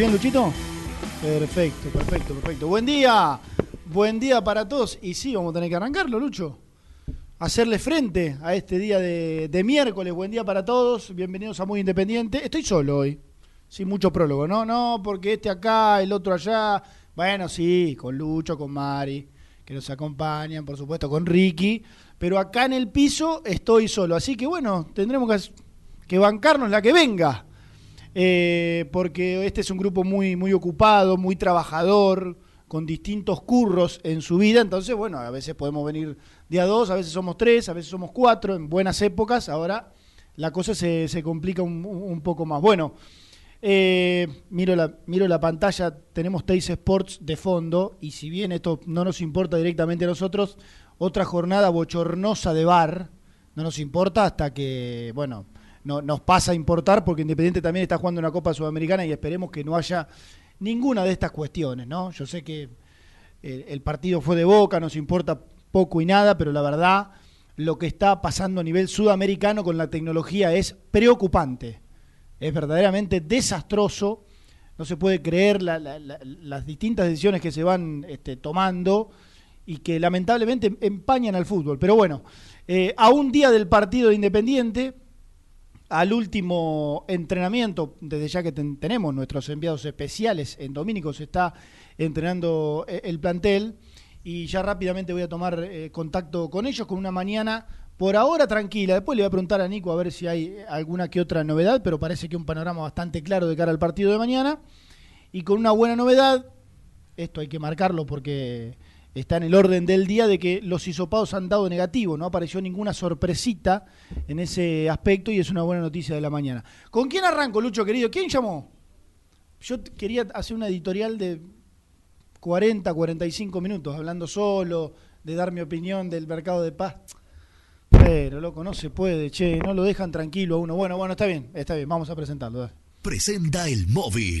Bien, Luchito? Perfecto, perfecto, perfecto. Buen día. Buen día para todos. Y sí, vamos a tener que arrancarlo, Lucho. Hacerle frente a este día de, miércoles. Buen día para todos. Bienvenidos a Muy Independiente. Estoy solo hoy. Sin mucho prólogo, ¿no? No, porque este acá, el otro allá. Bueno, sí, con Lucho, con Mari, que nos acompañan, por supuesto, con Ricky. Pero acá en el piso estoy solo. Así que bueno, tendremos que bancarnos la que venga eh, porque este es un grupo muy, muy ocupado, muy trabajador, con distintos curros en su vida, entonces, bueno, a veces podemos venir de a dos, a veces somos tres, a veces somos cuatro, en buenas épocas, ahora la cosa se, se complica un, un poco más. Bueno, eh, miro, la, miro la pantalla, tenemos Teis Sports de fondo, y si bien esto no nos importa directamente a nosotros, otra jornada bochornosa de bar, no nos importa hasta que, bueno, no, nos pasa a importar porque Independiente también está jugando una Copa Sudamericana y esperemos que no haya ninguna de estas cuestiones, ¿no? Yo sé que el, partido fue de boca, nos importa poco y nada, pero la verdad lo que está pasando a nivel sudamericano con la tecnología es preocupante, es verdaderamente desastroso, no se puede creer la- la- la- las distintas decisiones que se van este, tomando y que lamentablemente empañan al fútbol. Pero bueno, eh, a un día del partido de Independiente, al último entrenamiento, desde ya que ten- tenemos nuestros enviados especiales en Domínico, se está entrenando eh, el plantel y ya rápidamente voy a tomar eh, contacto con ellos con una mañana por ahora tranquila. Después le voy a preguntar a Nico a ver si hay alguna que otra novedad, pero parece que un panorama bastante claro de cara al partido de mañana. Y con una buena novedad, esto hay que marcarlo porque está en el orden del día de que los hisopados han dado negativo, no apareció ninguna sorpresita en ese aspecto y es una buena noticia de la mañana. ¿Con quién arranco, Lucho querido? ¿Quién llamó? Yo quería hacer una editorial de 40, 45 minutos, hablando solo, de dar mi opinión del mercado de paz. Pero, loco, no se puede, che, no lo dejan tranquilo a uno. Bueno, bueno, está bien, está bien, vamos a presentarlo. Presenta el móvil.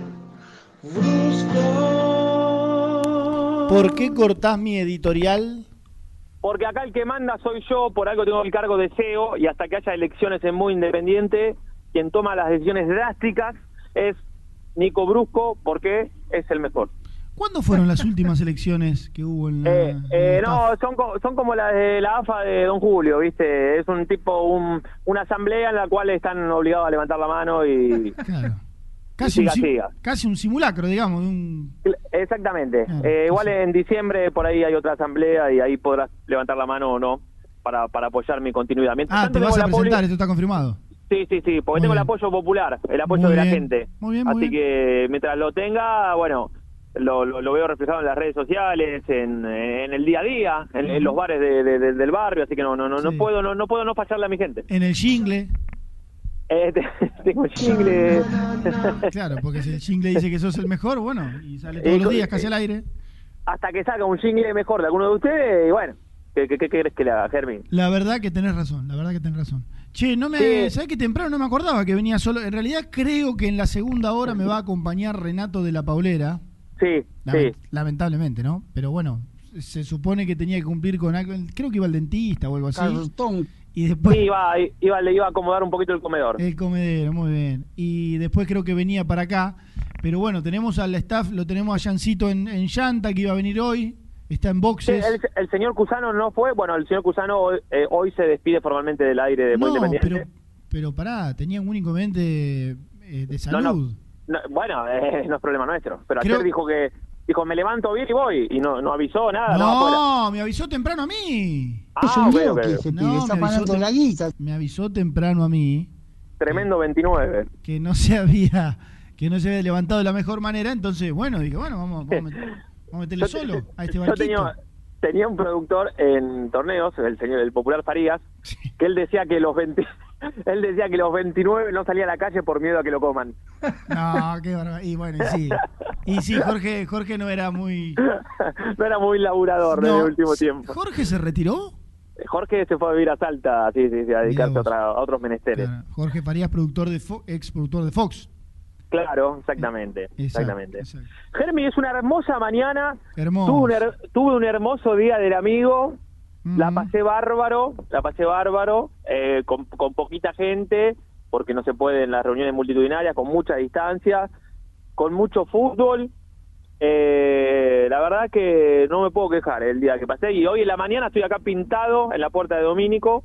Brusco. ¿Por qué cortás mi editorial porque acá el que manda soy yo, por algo tengo el cargo de CEO y hasta que haya elecciones en muy independiente, quien toma las decisiones drásticas es Nico Brusco porque es el mejor. ¿Cuándo fueron las últimas elecciones que hubo en la, Eh, eh, no, son, son como las de la AFA de Don Julio, ¿viste? Es un tipo, un, una asamblea en la cual están obligados a levantar la mano y... Claro. Casi, siga, un, siga. casi un simulacro, digamos, un... Exactamente. Eh, igual en diciembre por ahí hay otra asamblea y ahí podrás levantar la mano o no para, para apoyar mi continuidad. Mientras Ah, tanto, te vas a presentar, esto está confirmado. Sí, sí, sí, porque Muy tengo el apoyo popular, el apoyo Muy de la gente. muy bien, muy Así bien. que mientras lo tenga, bueno, lo, lo, lo veo reflejado en las redes sociales, en, en el día a día, en, en los bares de- de- de- del barrio, así que no no no, puedo no, no puedo no fallarle a mi gente. En el jingle. Eh, te- tengo jingle. Claro, porque si el jingle dice que sos el mejor, bueno, y sale todos Eh, los días casi al aire. Hasta que salga un jingle mejor de alguno de ustedes, y bueno, ¿qué, qué, qué querés que le haga, Germín? La verdad que tenés razón, la verdad que tenés razón. Che, no me, Sí. ¿sabés que temprano no me acordaba que venía solo? En realidad creo que en la segunda hora me va a acompañar Renato de la Paulera. Sí, Lament- sí. Lamentablemente, ¿no? Pero bueno, se supone que tenía que cumplir con algo. Creo que iba al dentista o algo así. Cartón. Y después. Sí, iba, iba, le iba a acomodar un poquito el comedor. El comedero, muy bien. Y después creo que venía para acá. Pero bueno, tenemos al staff, lo tenemos a Jancito en, en llanta, que iba a venir hoy. Está en Sí, boxes. el, el señor Cusano no fue, bueno, el señor Cusano hoy, eh, hoy se despide formalmente del aire de no, Independiente. pero, pero pará, tenía un inconveniente eh, de salud. no, no, bueno, eh, no es problema nuestro, pero Creo- ayer dijo que dijo me levanto bien y voy y no no avisó nada, no, me avisó temprano a mí. Ah, es un lío que ese No, está me avisó pagando la guita. Me avisó temprano a mí Tremendo 29. que no se había que no se había levantado de la mejor manera, entonces bueno, dije, bueno, vamos, vamos, a met- vamos a meterle Yo- solo a este Yo barquito. tenía, tenía un productor en torneos, el señor el popular Farías, que él decía que los 20 él decía que los 29 no salía a la calle por miedo a que lo coman. No, qué barbaridad. Y bueno, y sí. Y sí, Jorge, Jorge no era muy no era muy laburador en el último tiempo. ¿Jorge se retiró? Jorge se fue a vivir a Salta, sí, sí, sí, a dedicarse a, otra- a otros menesteres. Claro, Jorge Farías, productor de Fo- ex productor de Fox. Claro, exactamente, Exacto, exactamente. exacto. Germi, es una hermosa mañana. Hermoso. Tuve un, her- tuve un hermoso día del amigo. La pasé bárbaro, la pasé bárbaro, eh, con, con poquita gente, porque no se puede en las reuniones multitudinarias, con mucha distancia, con mucho fútbol. Eh, la verdad que no me puedo quejar el día que pasé. Y hoy en la mañana estoy acá pintado en la puerta de Domínico,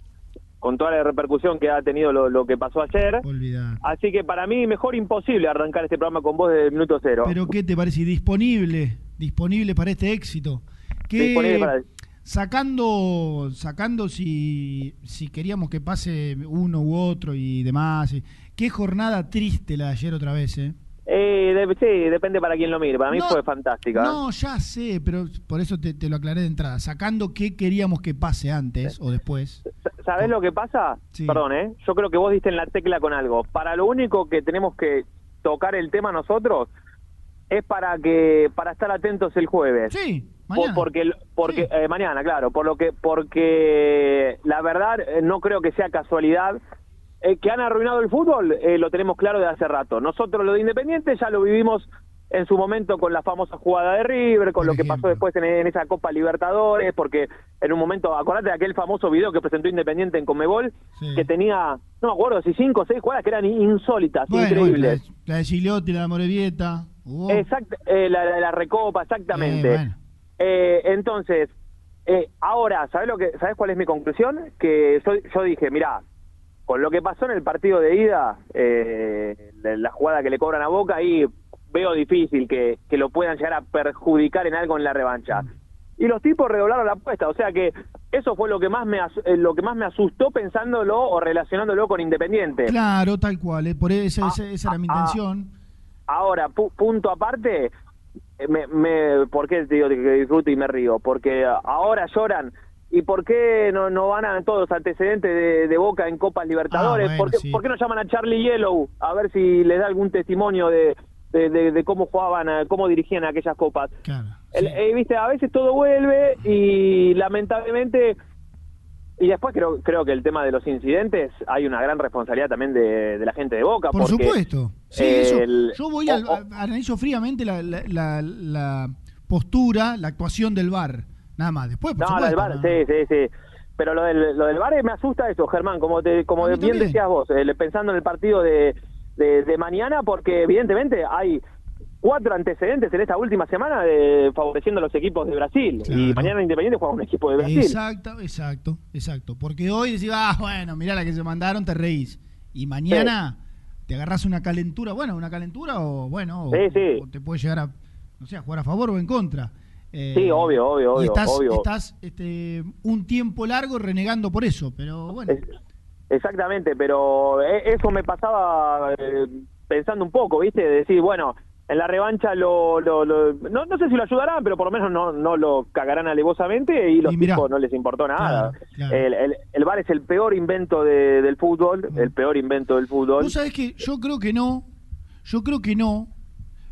con toda la repercusión que ha tenido lo, lo que pasó ayer. Olvidar. Así que para mí mejor imposible arrancar este programa con vos desde el minuto cero. Pero ¿qué te parece? Disponible, disponible para este éxito. ¿Qué, Disponible para- Sacando, sacando si, si queríamos que pase uno u otro y demás. y- Qué jornada triste la de ayer otra vez, ¿eh? Eh, de- sí, depende para quién lo mire. Para mí No, fue fantástica. No, ya sé, pero por eso te, te lo aclaré de entrada. Sacando qué queríamos que pase antes o después. ¿Sabés lo que pasa? Sí. Perdón, ¿eh? Yo creo que vos diste en la tecla con algo. Para lo único que tenemos que tocar el tema nosotros es para que para estar atentos el jueves. Sí, Por- mañana. porque porque Sí. eh, mañana, claro, por lo que porque la verdad eh, no creo que sea casualidad Eh, que han arruinado el fútbol, eh, lo tenemos claro de hace rato. Nosotros lo de Independiente ya lo vivimos en su momento con la famosa jugada de River, con Por lo que pasó después en, en esa Copa Libertadores, porque en un momento, acordate de aquel famoso video que presentó Independiente en Comebol, Sí. que tenía, no me acuerdo si cinco o seis jugadas que eran insólitas, Bueno, increíbles. bueno, la, de Gigliotti, la de Morevieta. hubo- Exact- eh, la, la- la recopa, exactamente. Eh, bueno. Entonces, eh, ahora, ¿sabes lo que, sabes cuál es mi conclusión? Que yo, yo dije, mirá, con lo que pasó en el partido de ida, eh, la, jugada que le cobran a Boca, ahí veo difícil que, que lo puedan llegar a perjudicar en algo en la revancha. Y los tipos redoblaron la apuesta, o sea que eso fue lo que más me eh, lo que más me asustó pensándolo o relacionándolo con Independiente. Claro, tal cual. eh, Por eso Ah, esa, esa era mi ah, intención. Ahora, pu- punto aparte, eh, me, me, ¿por qué te digo que disfruto y me río? Porque ahora lloran. ¿Y por qué no, no van a todos los antecedentes de, de Boca en Copas Libertadores? Ah, bueno, ¿Por, qué, sí. por qué no llaman a Charlie Yellow a ver si les da algún testimonio de, de, de- de cómo jugaban, cómo dirigían aquellas copas? Claro. El- eh, Viste, a veces todo vuelve y lamentablemente... Y después creo, creo que el tema de los incidentes hay una gran responsabilidad también de, de la gente de Boca. Por porque supuesto. Sí, eso, yo voy al, analizo fríamente la, la- la- la postura, la actuación del VAR. Nada más. Después, por no, lo del supuesto, bar, sí, sí, sí. Pero lo del, lo del bar me asusta eso, Germán, como te, como bien también. decías vos, eh, pensando en el partido de, de, de mañana, porque evidentemente hay cuatro antecedentes en esta última semana de, favoreciendo a los equipos de Brasil. Claro. Y mañana Independiente juega un equipo de Brasil. Exacto, exacto, exacto. Porque hoy decís, ah, bueno, mirá la que se mandaron, te reís. Y mañana te agarras una calentura, bueno, una calentura o, bueno, o, sí. o te puede llegar a, no sé, a jugar a favor o en contra. Eh, Sí, obvio, obvio, y obvio, estás, obvio. estás este, un tiempo largo renegando por eso, pero bueno. Es- exactamente, pero e- eso me pasaba eh, pensando un poco, ¿viste? De decir, bueno, en la revancha lo, lo- lo- no, no sé si lo ayudarán, pero por lo menos no, no lo cagarán alevosamente y los Y mirá. tipos no les importó nada. Claro, claro. El, el, el VAR es el peor invento de- del fútbol, el peor invento del fútbol. Vos sabés que yo creo que no, yo creo que no,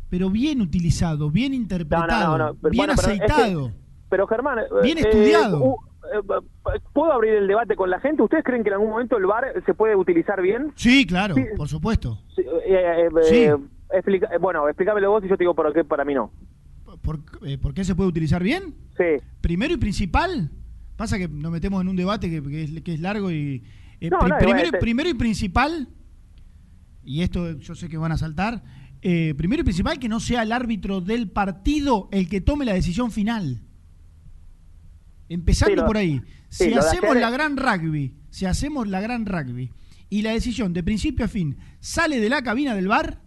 pero bien utilizado, bien interpretado, no, no, no, pero bien bueno, pero es que- aceitado. Pero Germán, eh, Bien eh, estudiado. uh, eh, ¿puedo abrir el debate con la gente? ¿Ustedes creen que en algún momento el VAR se puede utilizar bien? Sí, claro, Sí. por supuesto. Sí, eh, eh, Sí. eh, explica- bueno, explícamelo vos y yo te digo por qué para mí no. ¿Por, ¿por qué se puede utilizar bien? Sí. Primero y principal, pasa que nos metemos en un debate que, que es, que es largo y... eh, No, pri- no, primero, igual, te- primero y principal, y esto yo sé que van a saltar, eh, primero y principal que no sea el árbitro del partido el que tome la decisión final. Empezando Sí, lo- por ahí. sí, Si hacemos la gran rugby, si hacemos la gran rugby y la decisión de principio a fin sale de la cabina del bar,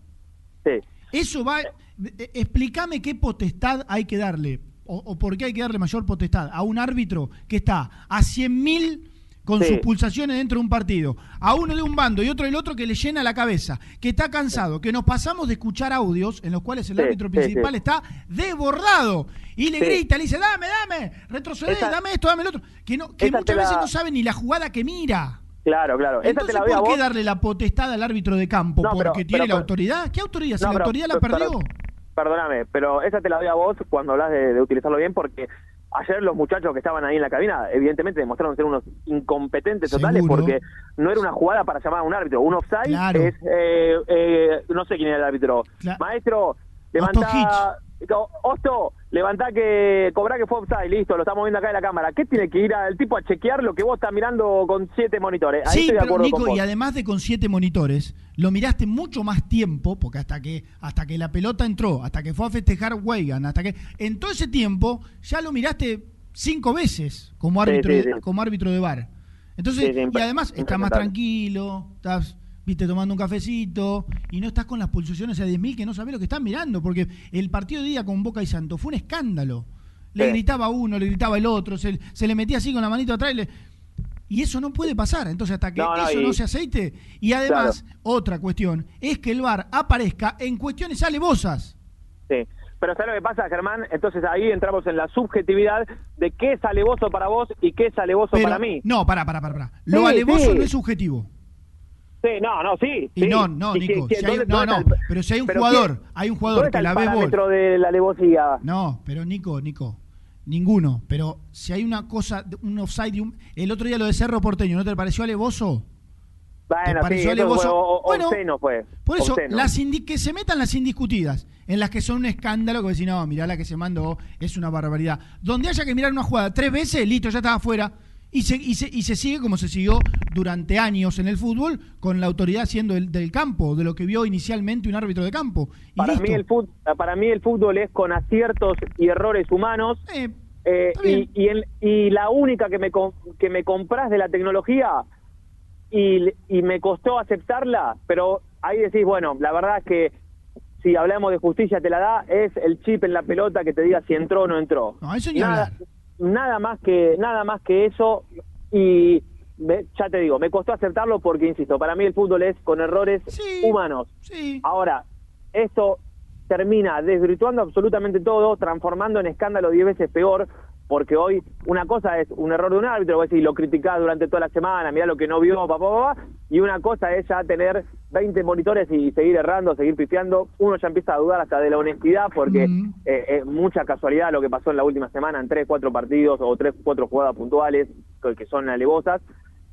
Sí. eso va. eh, Explícame qué potestad hay que darle, o, o por qué hay que darle mayor potestad a un árbitro que está a 100.000 con Sí. sus pulsaciones dentro de un partido, a uno de un bando y otro del otro que le llena la cabeza, que está cansado, que nos pasamos de escuchar audios en los cuales el Sí, árbitro principal sí. está desbordado y le grita, le dice, dame, dame, retrocede, Esa- dame esto, dame el otro, que, no, que muchas la- veces no sabe ni la jugada que mira. Claro, claro. Esa Entonces, te la ¿por qué vos. darle la potestad al árbitro de campo? No, pero- ¿Porque tiene pero- la autoridad? ¿Qué autoridad? Si No, la pero- autoridad la perdió. Perdóname, pero esa te la doy a vos cuando hablas de, de utilizarlo bien, porque ayer los muchachos que estaban ahí en la cabina, evidentemente demostraron ser unos incompetentes totales, Seguro. porque no era una jugada para llamar a un árbitro. Un offside Claro. es, eh, eh, no sé quién era el árbitro. Cla- Maestro, Osto levantá. No, Osto, levantá que cobra que fue offside, listo, lo estamos viendo acá en la cámara. ¿Qué tiene que ir al tipo a chequear lo que vos estás mirando con siete monitores? Ahí Sí, estoy de pero acuerdo Nico, con y además de con siete monitores, lo miraste mucho más tiempo, porque hasta que, hasta que la pelota entró, hasta que fue a festejar Weigan, hasta que. En todo ese tiempo, ya lo miraste cinco veces como árbitro, sí, como árbitro de bar. Entonces, y además estás más tranquilo, estás, viste, tomando un cafecito, y no estás con las pulsaciones a 10.000 que no sabés lo que estás mirando, porque el partido de día con Boca y Santos fue un escándalo. Le Sí. gritaba uno, le gritaba el otro, se, se le metía así con la manito atrás y le, y eso no puede pasar. Entonces, hasta que No, no, eso y- no se aceite. Y además, otra cuestión es que el VAR aparezca en cuestiones alevosas. Sí. Pero ¿sabes lo que pasa, Germán? Entonces ahí entramos en la subjetividad de qué es alevoso para vos y qué es alevoso Pero, para mí. No, para, para, para. para. Lo Sí, alevoso sí. no es subjetivo. No, no, sí. Y sí. no, no, ¿Y Nico. si hay- no, no. el- Pero si hay un jugador, qué- hay un ¿Dónde jugador que la ve gol. de la alevosía? No, pero Nico, Nico. Ninguno. Pero si hay una cosa, un offside, un- el otro día lo de Cerro Porteño, ¿no te pareció alevoso? Bueno, ¿Te sí, alevoso? o- Bueno, obsceno fue. Por eso, obsceno. las indi- que se metan las indiscutidas, en las que son un escándalo, que decís, no, mirá la que se mandó, es una barbaridad. Donde haya que mirar una jugada tres veces, listo, ya estaba afuera. Y se, y, se, y se sigue como se siguió durante años en el fútbol, con la autoridad siendo el, del campo, de lo que vio inicialmente un árbitro de campo. Y Para listo. mí, el fútbol, para mí el fútbol es con aciertos y errores humanos. Eh, eh, y, y, en- y la única que me, que me compras de la tecnología y, y me costó aceptarla, pero ahí decís, bueno, la verdad es que si hablamos de justicia te la da, es el chip en la pelota que te diga si entró o no entró. No, eso ni nada, hablar. Nada más que nada más que eso y me- ya te digo, me costó aceptarlo porque insisto, para mí el fútbol es con errores Sí. humanos. Sí. Ahora, esto termina desvirtuando absolutamente todo, transformando en escándalo diez veces peor, porque hoy una cosa es un error de un árbitro, vos decís, lo criticás durante toda la semana, mirá lo que no vio, papá, papá, y una cosa es ya tener 20 monitores y seguir errando, seguir pifiando, uno ya empieza a dudar hasta de la honestidad, porque eh, es mucha casualidad lo que pasó en la última semana en tres, cuatro partidos o tres, cuatro jugadas puntuales que, que son alevosas,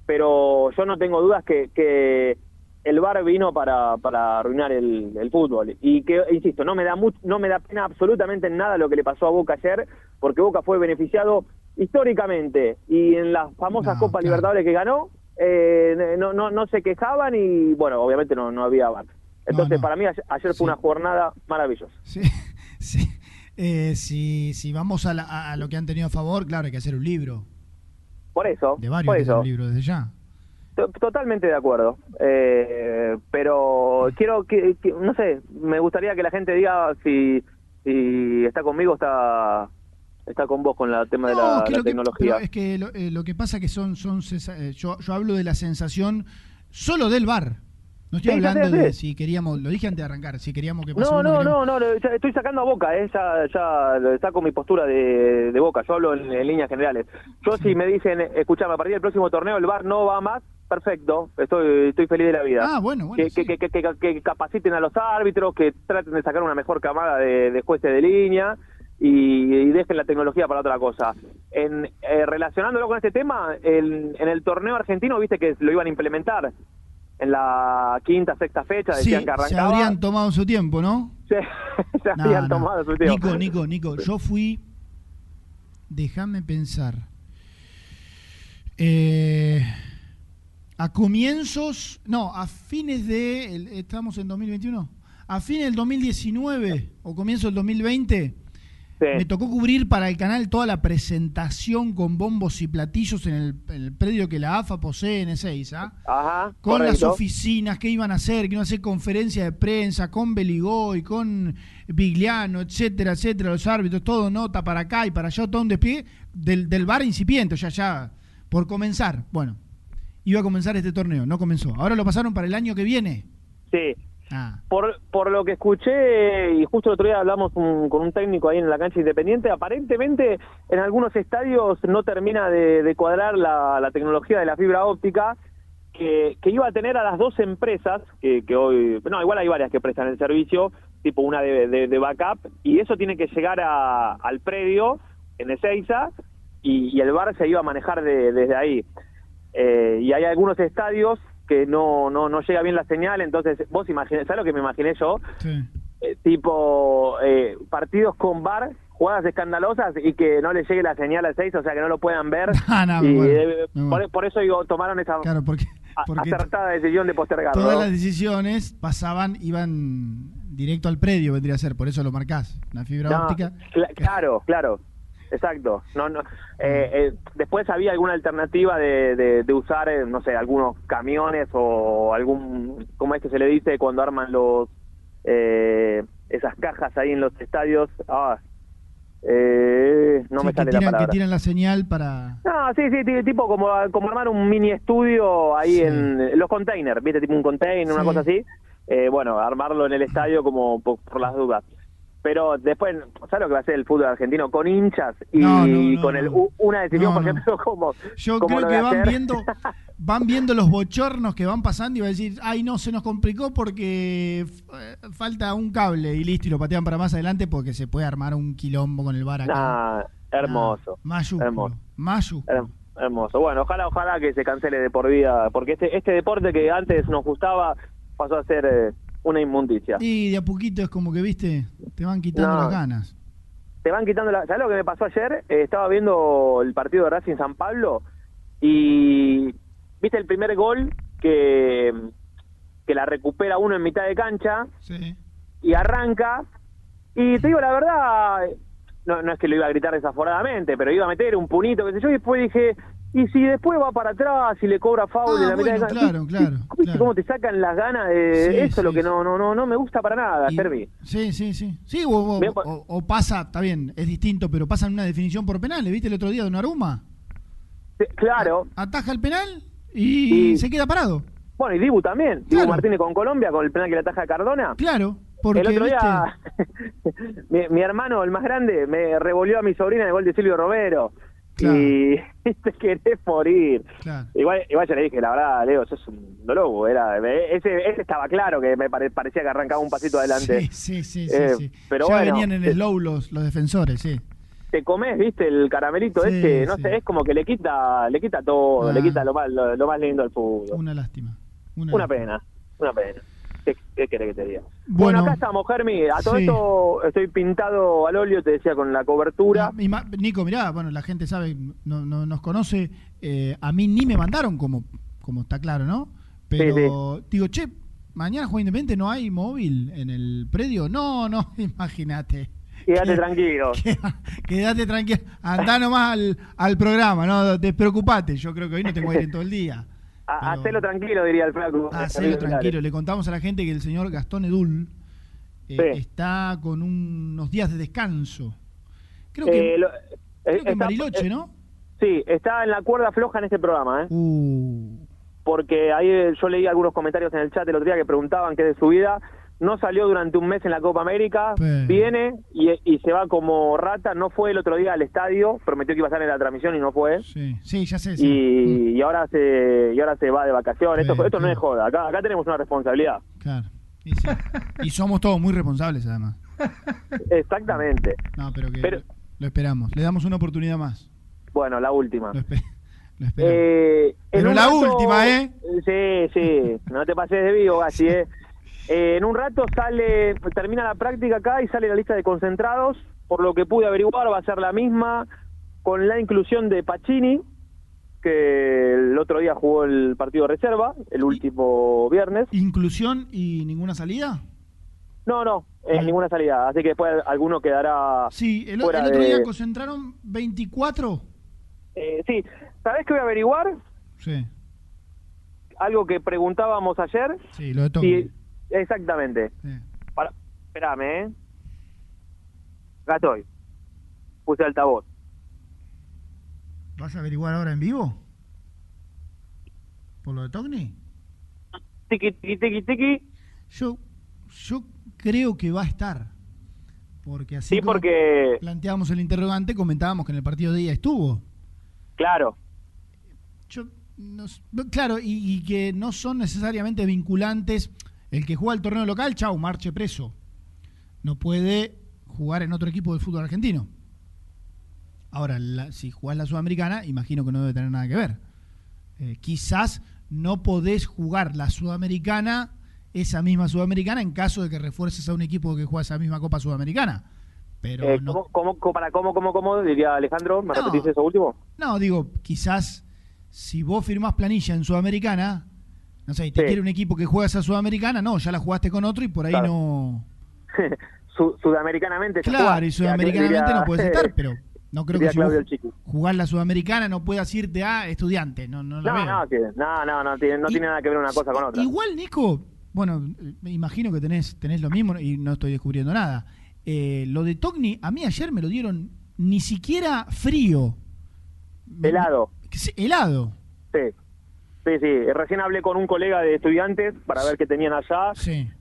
pero yo no tengo dudas que, que el VAR vino para, para arruinar el, el fútbol y que insisto no me da much- no me da pena absolutamente nada lo que le pasó a Boca ayer porque Boca fue beneficiado históricamente y en las famosas No, Copas claro. Libertadores que ganó, eh, no, no, no se quejaban y bueno, obviamente no, no había VAR. Entonces, no. para mí ayer, ayer Sí. fue una jornada maravillosa. Sí, sí. Eh, si, si vamos a, la- a- lo que han tenido a favor, claro, hay que hacer un libro. Por eso, De varios por eso. un libro desde ya. To- Totalmente de acuerdo. Eh, pero quiero que, que- no sé, me gustaría que la gente diga si, si está conmigo o está, está con vos con el tema de la, que- tecnología. es que lo, eh, lo que pasa que son, son eh, yo, yo hablo de la sensación solo del bar. No estoy Sí, hablando de si queríamos, lo dije antes de arrancar, si queríamos que pase No, no, queríamos- no, no, estoy sacando a Boca, eh, ya, ya saco mi postura de, de Boca, yo hablo en, en líneas generales. Yo si me dicen, escuchame, a partir del próximo torneo el VAR no va más, perfecto, estoy, estoy feliz de la vida. Ah, bueno, bueno. que, sí. que, que, que, que capaciten a los árbitros, que traten de sacar una mejor camada de, de jueces de línea y, y dejen la tecnología para otra cosa. En, eh, relacionándolo con este tema, en el torneo argentino, viste que lo iban a implementar en la quinta, sexta fecha, Sí, decían que se arrancaba. habrían tomado su tiempo, ¿no? Se, se no. tomado su tiempo. Nico, Nico, Nico, yo fui. Déjame pensar. Eh, a comienzos. No, a fines de. Estamos en 2021. A fines del 2019 o comienzo del 2020. Sí. Me tocó cubrir para el canal toda la presentación con bombos y platillos en el, en el predio que la AFA posee en Ezeiza Ajá, con las oficinas que iban a hacer, que iban a hacer conferencia de prensa, con Beligoy, con Vigliano, etcétera, etcétera, los árbitros, todo nota para acá y para allá, todo un despliegue del, del bar incipiente, ya, ya, por comenzar. Bueno, iba a comenzar este torneo, no comenzó. Ahora lo pasaron para el año que viene. Sí. Ah, Por, por lo que escuché, y justo el otro día hablamos un- con un técnico ahí en la cancha independiente, aparentemente en algunos estadios no termina de, de cuadrar la, la tecnología de la fibra óptica que, que iba a tener a las dos empresas, que, que hoy, no, igual hay varias que prestan el servicio, tipo una de, de- de backup, y eso tiene que llegar a- al predio en Ezeiza, y, y el bar se iba a manejar de- desde ahí. Eh, y hay algunos estadios que no, no, no llega bien la señal, entonces vos imaginás, ¿sabes lo que me imaginé yo? sí. Eh, tipo eh, partidos con bar, jugadas escandalosas y que no le llegue la señal al 6, o sea que no lo puedan ver. Ah, no, y eh, por, eso digo, tomaron esa Claro, porque, acertada decisión de postergarlo. todas ¿no? las decisiones pasaban, iban directo al predio, vendría a ser, por eso lo marcás. La fibra No, óptica. cla- claro, claro. Exacto. No, no. eh, eh, después había alguna alternativa de, de, de usar, eh, no sé, algunos camiones o algún, ¿cómo es que se le dice cuando arman los eh, esas cajas ahí en los estadios? Ah, eh, no Sí, me que sale la tiran, que palabra. tiran la señal para. No, sí, sí, ti- tipo como, como armar un mini estudio ahí Sí. en los containers, ¿viste? Tipo un container, una cosa así. Eh, bueno, armarlo en el estadio como por, por las dudas. Pero después, ¿sabes lo que va a hacer el fútbol argentino? Con hinchas y No, no, no, con el, una decisión, por ejemplo, como. Yo como creo que van viendo, van viendo los bochornos que van pasando y va a decir, ay no, se nos complicó porque eh, falta un cable y listo, y lo patean para más adelante porque se puede armar un quilombo con el bar acá. Hermoso. Mayúsculo, hermoso. mayúsculo. Her- Hermoso. Bueno, ojalá, ojalá que se cancele de por vida, porque este, este deporte que antes nos gustaba pasó a ser eh, una inmundicia. Y de a poquito es como que, viste, te van quitando No. las ganas. te van quitando la... ¿Sabes lo que me pasó ayer? Eh, estaba viendo el partido de Racing San Pablo y viste el primer gol que, que la recupera uno en mitad de cancha Sí. y arranca y te digo la verdad, no, no es que lo iba a gritar desaforadamente, pero iba a meter un punito, qué sé yo, y después dije, y si después va para atrás y le cobra foul Ah, en la mitad de bueno, claro, claro, ¿viste claro. cómo te sacan las ganas de Sí, eso? lo sí, que sí. no, no, no, no me gusta para nada, Y- Servi. Sí, sí, sí. Sí, o, o- Bien, o- o pasa, está bien, es distinto, pero pasa en una definición por penales, ¿viste el otro día de Aruma? Sí, Claro, Ataja el penal y Y- se queda parado. Bueno, y Dibu también. Claro. Dibu Martínez con Colombia, con el penal que le ataja a Cardona. Claro, porque el otro día, mi, mi hermano, el más grande, me revolvió a mi sobrina en el gol de Silvio Romero. Claro. Y te querés morir. Claro. Igual, igual yo le dije, la verdad, Leo, sos un lobo. Era, ese, ese estaba claro que me pare- parecía que arrancaba un pasito adelante. Sí, sí, sí, sí, Eh, sí. pero ya bueno, venían en eh, slow los, los defensores, sí. Te comes, viste, el caramelito Sí, ese, no sí. sé, es como que le quita, le quita todo, Ah. le quita lo más, lo, lo más lindo al fútbol. Una lástima. Una, Una lástima. pena, una pena. Qué, ¿Qué querés que te diga? Bueno, acá estamos, Germi. A todo esto estoy pintado al óleo, te decía, con la cobertura. Nico, mirá, bueno, la gente sabe, no, no nos conoce. Eh, a mí ni me mandaron, como, como está claro, ¿no? Pero digo, che, mañana Juan Independiente no hay móvil en el predio. No, no, imagínate. Quédate tranquilo. Quédate tranquilo. Andá nomás al, al programa, no despreocupate. Yo creo que hoy no tengo aire en todo el día. Hacelo tranquilo, diría el flaco. Hacelo tranquilo. Le contamos a la gente que el señor Gastón Edul eh, está con unos días de descanso. Creo que, eh, creo que en Bariloche, ¿no? Sí, está en la cuerda floja en este programa, ¿eh? Uh. Porque ahí yo leí algunos comentarios en el chat el otro día que preguntaban qué de su vida no salió durante un mes en la Copa América, viene y, se va como rata, no fue el otro día al estadio, prometió que iba a estar en la transmisión y no fue. Sí, sí ya sé. Y, ahora se y ahora se va de vacaciones. esto, esto no es joda, acá, acá tenemos una responsabilidad. Claro. Y, somos todos muy responsables además. Exactamente. No, pero que lo esperamos. Le damos una oportunidad más. Bueno, la última. Lo, eh, pero la última, ¿eh? Sí, sí. No te pases de vivo, así ¿eh? Eh, en un rato sale, termina la práctica acá y sale la lista de concentrados. Por lo que pude averiguar, va a ser la misma con la inclusión de Pacini, que el otro día jugó el partido de reserva, el último viernes. ¿Inclusión y ninguna salida? No, no, eh, ninguna salida. Así que después alguno quedará. Sí, el, otro día concentraron 24. Eh, sí, ¿sabés qué voy a averiguar? Sí. Algo que preguntábamos ayer. Sí, lo de todo. Exactamente. Para, espérame, ¿eh? Acá estoy. Puse altavoz. ¿Vas a averiguar ahora en vivo? ¿Por lo de Togni? Tiki, tiki, tiki, tiki. Yo, yo creo que va a estar. Porque así sí, porque... planteamos el interrogante, comentábamos que en el partido de día estuvo. Claro. Yo, claro, y, y, que no son necesariamente vinculantes el que juega el torneo local, chau, marche preso. No puede jugar en otro equipo del fútbol argentino. Ahora, si jugás la Sudamericana, imagino que no debe tener nada que ver. Eh, quizás no podés jugar la Sudamericana, esa misma Sudamericana, en caso de que refuerces a un equipo que juega esa misma Copa Sudamericana. Pero eh, ¿cómo, para cómo, cómo, cómo, diría Alejandro? ¿Me repetís eso último? No, digo, quizás si vos firmás planilla en Sudamericana, no sé, te quiere un equipo que juega esa Sudamericana, no, ya la jugaste con otro y por ahí no. sudamericanamente Claro, y sudamericanamente no puedes estar, pero no creo que si jugar la Sudamericana no puedas irte a estudiante. No, no, no, no, no, no, tiene, no tiene nada que ver una cosa con otra. Igual, Nico, bueno, me imagino que tenés, tenés lo mismo y no estoy descubriendo nada. Eh, lo de Togni, a mí ayer me lo dieron ni siquiera frío. Helado. Helado. Sí. Sí, sí. Recién hablé con un colega de estudiantes para ver qué tenían allá.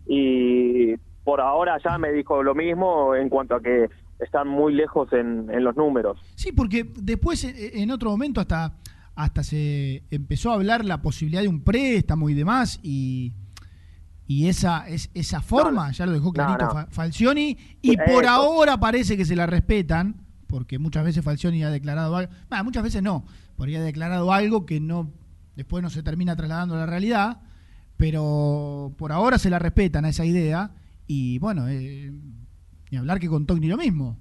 Y por ahora ya me dijo lo mismo en cuanto a que están muy lejos en, los números. Sí, porque después eh, en otro momento hasta, hasta se empezó a hablar la posibilidad de un préstamo y demás y, y esa, es, esa forma ya lo dejó clarito Falcioni y por ahora parece que se la respetan porque muchas veces Falcioni ha declarado algo, muchas veces no, porque ha declarado algo que no después no se termina trasladando a la realidad, pero por ahora se la respetan a esa idea y bueno, eh, ni hablar que con Togni lo mismo.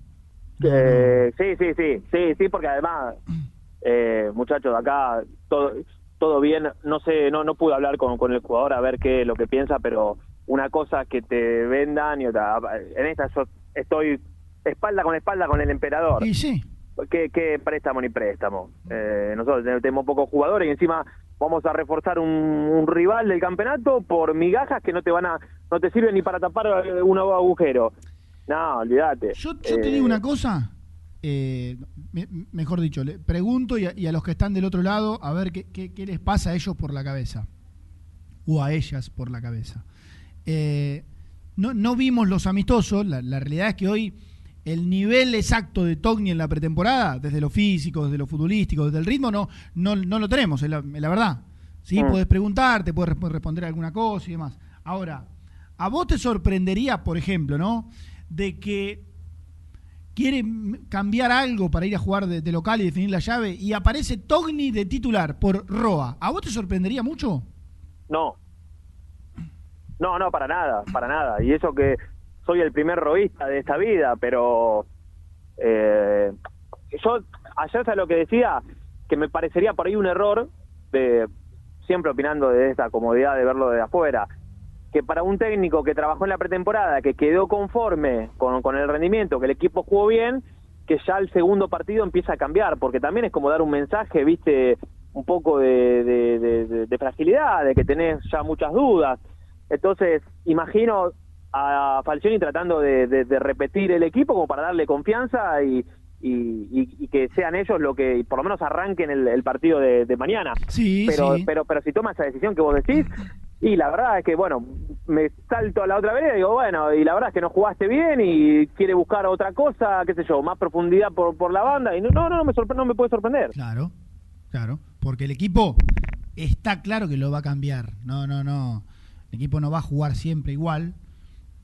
sí, sí, sí, sí, sí, porque además, eh, muchachos, acá todo todo bien, no sé, no no pude hablar con, con el jugador a ver qué lo que piensa, pero una cosa es que te vendan y otra, en esta yo estoy espalda con espalda con el emperador. Y sí. ¿Qué, préstamo ni préstamo? Eh, nosotros tenemos pocos jugadores y encima vamos a reforzar un, rival del campeonato por migajas que no te van a no te sirven ni para tapar eh, un agujero. No, olvídate. Yo, te digo eh, una cosa, mejor dicho, le pregunto y a, los que están del otro lado a ver qué, qué, les pasa a ellos por la cabeza o a ellas por la cabeza. no, no vimos los amistosos, la, la realidad es que hoy el nivel exacto de Togni en la pretemporada, desde lo físico, desde lo futbolístico, desde el ritmo, no, no, no lo tenemos, es la, verdad. ¿sí? Mm. Puedes preguntarte, puedes responder alguna cosa y demás. Ahora, ¿a vos te sorprendería, por ejemplo, ¿no? De que quiere cambiar algo para ir a jugar de, local y definir la llave y aparece Togni de titular por Roa. ¿A vos te sorprendería mucho? No. No, no, para nada, para nada. Y eso que soy el primer roísta de esta vida, pero eh, yo ayer sabes lo que decía, que me parecería por ahí un error, de siempre opinando de esta comodidad de verlo de afuera, que para un técnico que trabajó en la pretemporada, que quedó conforme con, el rendimiento, que el equipo jugó bien, que ya el segundo partido empieza a cambiar, porque también es como dar un mensaje, viste, un poco de, de, de, de fragilidad, de que tenés ya muchas dudas. Entonces, imagino a Falcioni tratando de, de, repetir el equipo como para darle confianza y, y, y, que sean ellos lo que por lo menos arranquen el, el partido de, de, mañana. Sí, pero, sí. pero pero si toma esa decisión que vos decís y la verdad es que bueno me salto a la otra vereda y digo bueno y la verdad es que no jugaste bien y quiere buscar otra cosa qué sé yo más profundidad por, por la banda y no no no me no me puede sorprender. Claro claro porque el equipo está claro que lo va a cambiar no no no el equipo no va a jugar siempre igual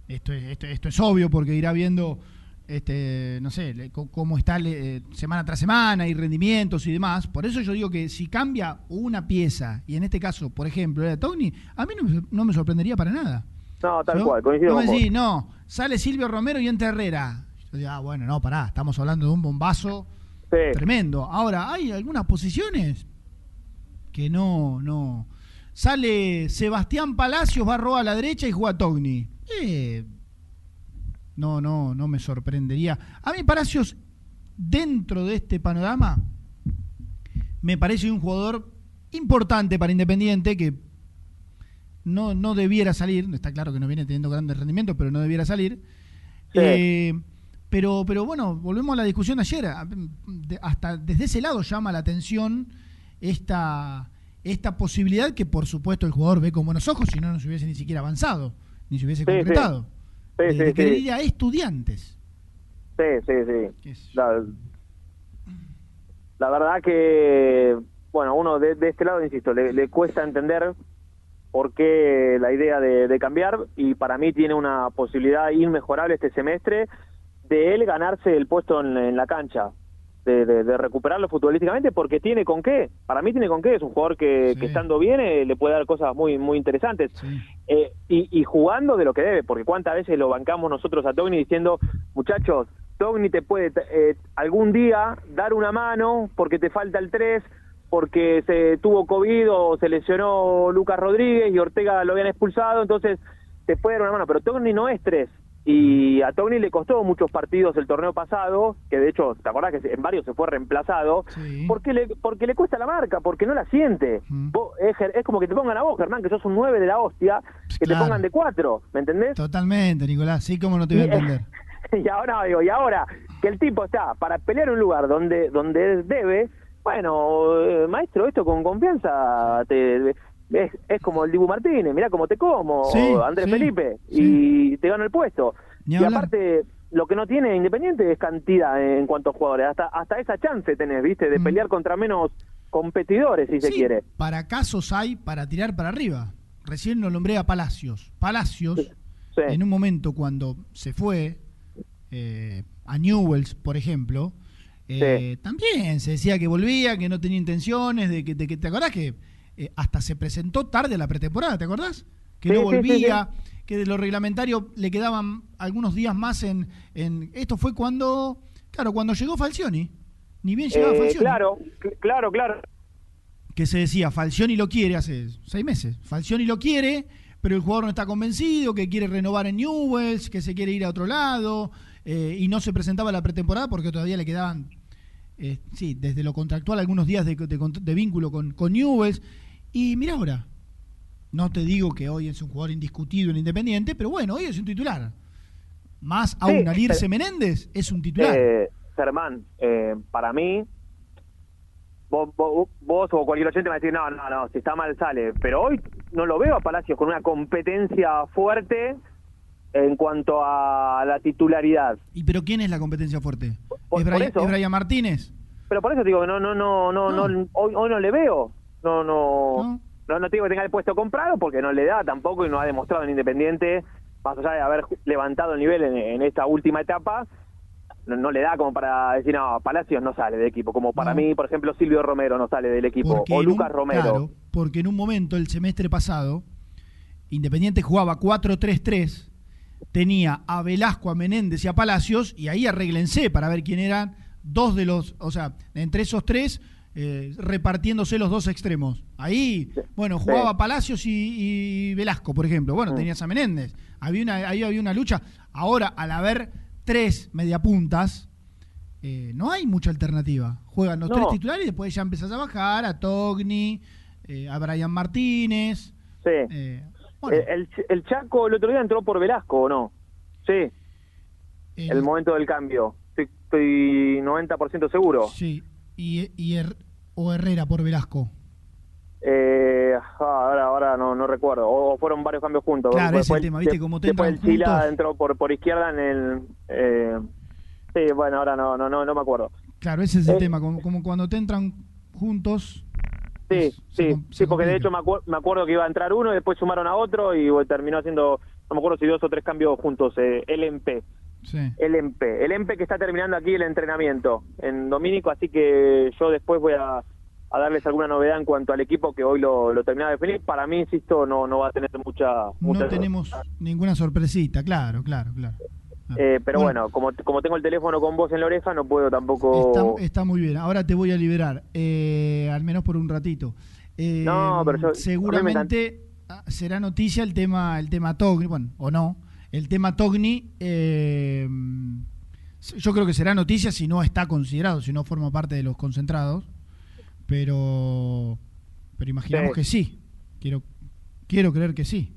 esto es, esto, esto es obvio porque irá viendo, este, no sé, cómo está eh, semana tras semana y rendimientos y demás. Por eso yo digo que si cambia una pieza, y en este caso, por ejemplo, era Tony, a mí no me, no me sorprendería para nada. No, tal cual, coincido no con me vos. decís, no, sale Silvio Romero y entra Herrera. Yo digo, ah, bueno, no, pará, estamos hablando de un bombazo Sí. tremendo. Ahora, hay algunas posiciones que no, no. Sale Sebastián Palacios, barro a la derecha y juega Togni. Eh, no, no, no me sorprendería. A mí Palacios, dentro de este panorama, me parece un jugador importante para Independiente que no, no debiera salir. Está claro que no viene teniendo grandes rendimientos, pero no debiera salir. Sí. Eh, pero, pero bueno, volvemos a la discusión de ayer. Hasta desde ese lado llama la atención esta, esta posibilidad que por supuesto el jugador ve con buenos ojos, si no, no se hubiese ni siquiera avanzado, ni se hubiese Sí, concretado. Sí, Desde sí, a estudiantes. Sí, sí, sí. La, la verdad que, bueno, uno de, de este lado, insisto, le, le cuesta entender por qué la idea de, de cambiar y para mí tiene una posibilidad inmejorable este semestre de él ganarse el puesto en, en la cancha, de, de- de recuperarlo futbolísticamente porque tiene con qué, para mí tiene con qué, es un jugador que, Sí. que estando bien eh, le puede dar cosas muy muy interesantes Sí. eh, y, y jugando de lo que debe, porque cuántas veces lo bancamos nosotros a Togni diciendo, muchachos, Togni te puede eh, algún día dar una mano porque te falta el 3, porque se tuvo COVID o se lesionó Lucas Rodríguez y Ortega lo habían expulsado, entonces te puede dar una mano, pero Togni no es 3. Y a Togni le costó muchos partidos el torneo pasado, que de hecho, ¿te acordás que en varios se fue reemplazado? Sí. Porque le, porque le cuesta la marca, porque no la siente. Mm. Vos, es, es como que te pongan a vos, Germán, que sos un 9 de la hostia, que Claro. te pongan de 4, ¿me entendés? Totalmente, Nicolás. Sí, como no te voy a eh, entender. y ahora digo, y ahora que el tipo está para pelear un lugar donde donde debe, bueno, eh, maestro, esto con confianza te es, es como el Dibu Martínez, mirá cómo te como, Sí, Andrés sí, Felipe, sí. y te gana el puesto. Ni y hablar. aparte, lo que no tiene Independiente es cantidad en cuanto a jugadores, hasta hasta esa chance tenés, ¿viste? De Mm. pelear contra menos competidores, si se quiere. Para casos hay para tirar para arriba. Recién lo nombré a Palacios. Palacios, en un momento cuando se fue eh, a Newells, por ejemplo, eh, también se decía que volvía, que no tenía intenciones, de que, de que ¿te acordás que eh, hasta se presentó tarde a la pretemporada, ¿te acordás? Que Sí, no sí, sí, volvía, que de lo reglamentario le quedaban algunos días más en, en... Esto fue cuando, claro, cuando llegó Falcioni. Ni bien llegaba Eh, Falcioni claro, cl- claro, claro. que se decía Falcioni lo quiere hace seis meses. Falcioni lo quiere, pero el jugador no está convencido, que quiere renovar en Newells, que se quiere ir a otro lado, eh, y no se presentaba la pretemporada porque todavía le quedaban, eh, sí, desde lo contractual algunos días de, de de vínculo con, con Newells. Y mira ahora, no te digo que hoy es un jugador indiscutido en Independiente, pero bueno, hoy es un titular. Más aún al irse pero- Menéndez, es un titular. Eh, Germán, eh, para mí, vos, vos, vos o cualquier oyente me va a decir, no, no, no, si está mal sale. Pero hoy no lo veo a Palacios con una competencia fuerte en cuanto a la titularidad. ¿Y pero quién es la competencia fuerte? Por- ¿Es, por Brian, eso. es Brian Martínez? Pero por eso digo que no, no, no, no, no, No. hoy, hoy no le veo. No, no, No. no, digo que tenga el puesto comprado porque no le da tampoco y no ha demostrado en Independiente, más allá de haber levantado el nivel en, en esta última etapa, no, no le da como para decir, no, Palacios no sale del equipo. Como para No. mí, por ejemplo, Silvio Romero no sale del equipo, o en un- Lucas Romero. claro, porque en un momento, el semestre pasado, Independiente jugaba 4-3-3, tenía a Velasco, a Menéndez y a Palacios, y ahí arréglense para ver quién eran dos de los, o sea, entre esos tres, eh, repartiéndose los dos extremos. Ahí, bueno, jugaba Palacios y, y, Velasco, por ejemplo. Bueno, tenías a Menéndez. Había una, ahí había una lucha. Ahora, al haber tres mediapuntas, eh, no hay mucha alternativa. Juegan los tres titulares y después ya empezás a bajar a Togni, eh, a Brian Martínez. Sí. El, el, Chaco el otro día entró por Velasco, ¿o no? Sí. El, momento del cambio. Estoy, estoy 90% seguro. Sí. ¿Y, y o Herrera por Velasco? Eh, ah, ahora ahora no, no recuerdo. O, fueron varios cambios juntos. Claro, ese es el tema, ¿viste? Como te entran el Chila entró por, por izquierda en el... Eh, sí, bueno, ahora no, no, no, no me acuerdo. Claro, ese es el eh, tema, como, como cuando te entran juntos... Sí, sí, sí, porque de hecho me, me, acuerdo que iba a entrar uno y después sumaron a otro y terminó haciendo, no me acuerdo si dos o tres cambios juntos, eh, el MP. Sí. El MP. El MP que está terminando aquí el entrenamiento en Domínico, así que yo después voy a a darles alguna novedad en cuanto al equipo que hoy lo, lo termina de definir. Para mí, insisto, no, no va a tener mucha... no tenemos ninguna sorpresita, claro, claro, claro. Eh, pero bueno, como, como tengo el teléfono con vos en la oreja, no puedo tampoco... Está, muy bien, ahora te voy a liberar, eh, al menos por un ratito. Eh, no, pero Seguramente ah, será noticia el tema, el tema Togni, bueno, o no, el tema Togni... yo creo que será noticia si no está considerado, si no forma parte de los concentrados pero pero imaginamos que sí. Quiero quiero creer que sí.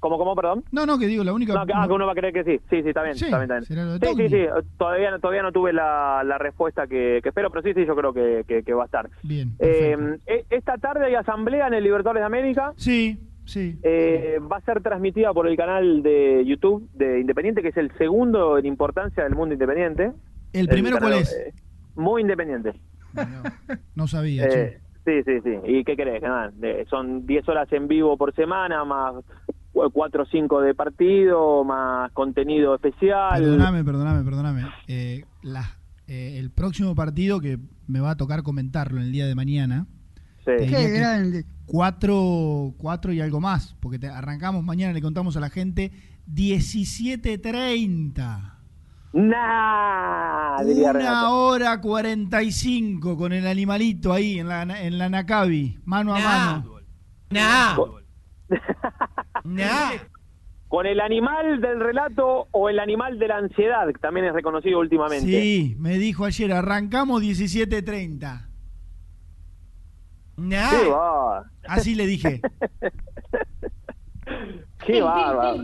¿Cómo, cómo, perdón? No, no, que digo, la única... No, que, ah, que uno va a creer que sí. Sí, sí, está bien. Sí, está bien, sí, sí, sí, Todavía, todavía no tuve la, la respuesta que, que, espero, pero sí, sí, yo creo que, que, va a estar. Bien. Eh, e, esta tarde hay asamblea en el Libertadores de América. Sí, sí. Eh, va a ser transmitida por el canal de YouTube de Independiente, que es el segundo en importancia del mundo independiente. ¿El primero cuál es? Eh, muy independiente. No, sabía. Eh, sí, sí, sí. ¿Y qué crees? son 10 horas en vivo por semana, más 4 o 5 de partido, más contenido especial. Perdóname, perdóname, perdóname. Eh, eh, el próximo partido que me va a tocar comentarlo en el día de mañana. Sí. Qué grande. Cuatro, cuatro y algo más, porque te arrancamos mañana, le contamos a la gente 17.30. Nah, Una hora cuarenta y cinco con el animalito ahí en la, en la Nacabi, mano a mano. Nah. nah. Con el animal del relato o el animal de la ansiedad, que también es reconocido últimamente. Sí, me dijo ayer, arrancamos 17.30. Nah. Así le dije. ¡Qué bárbaro!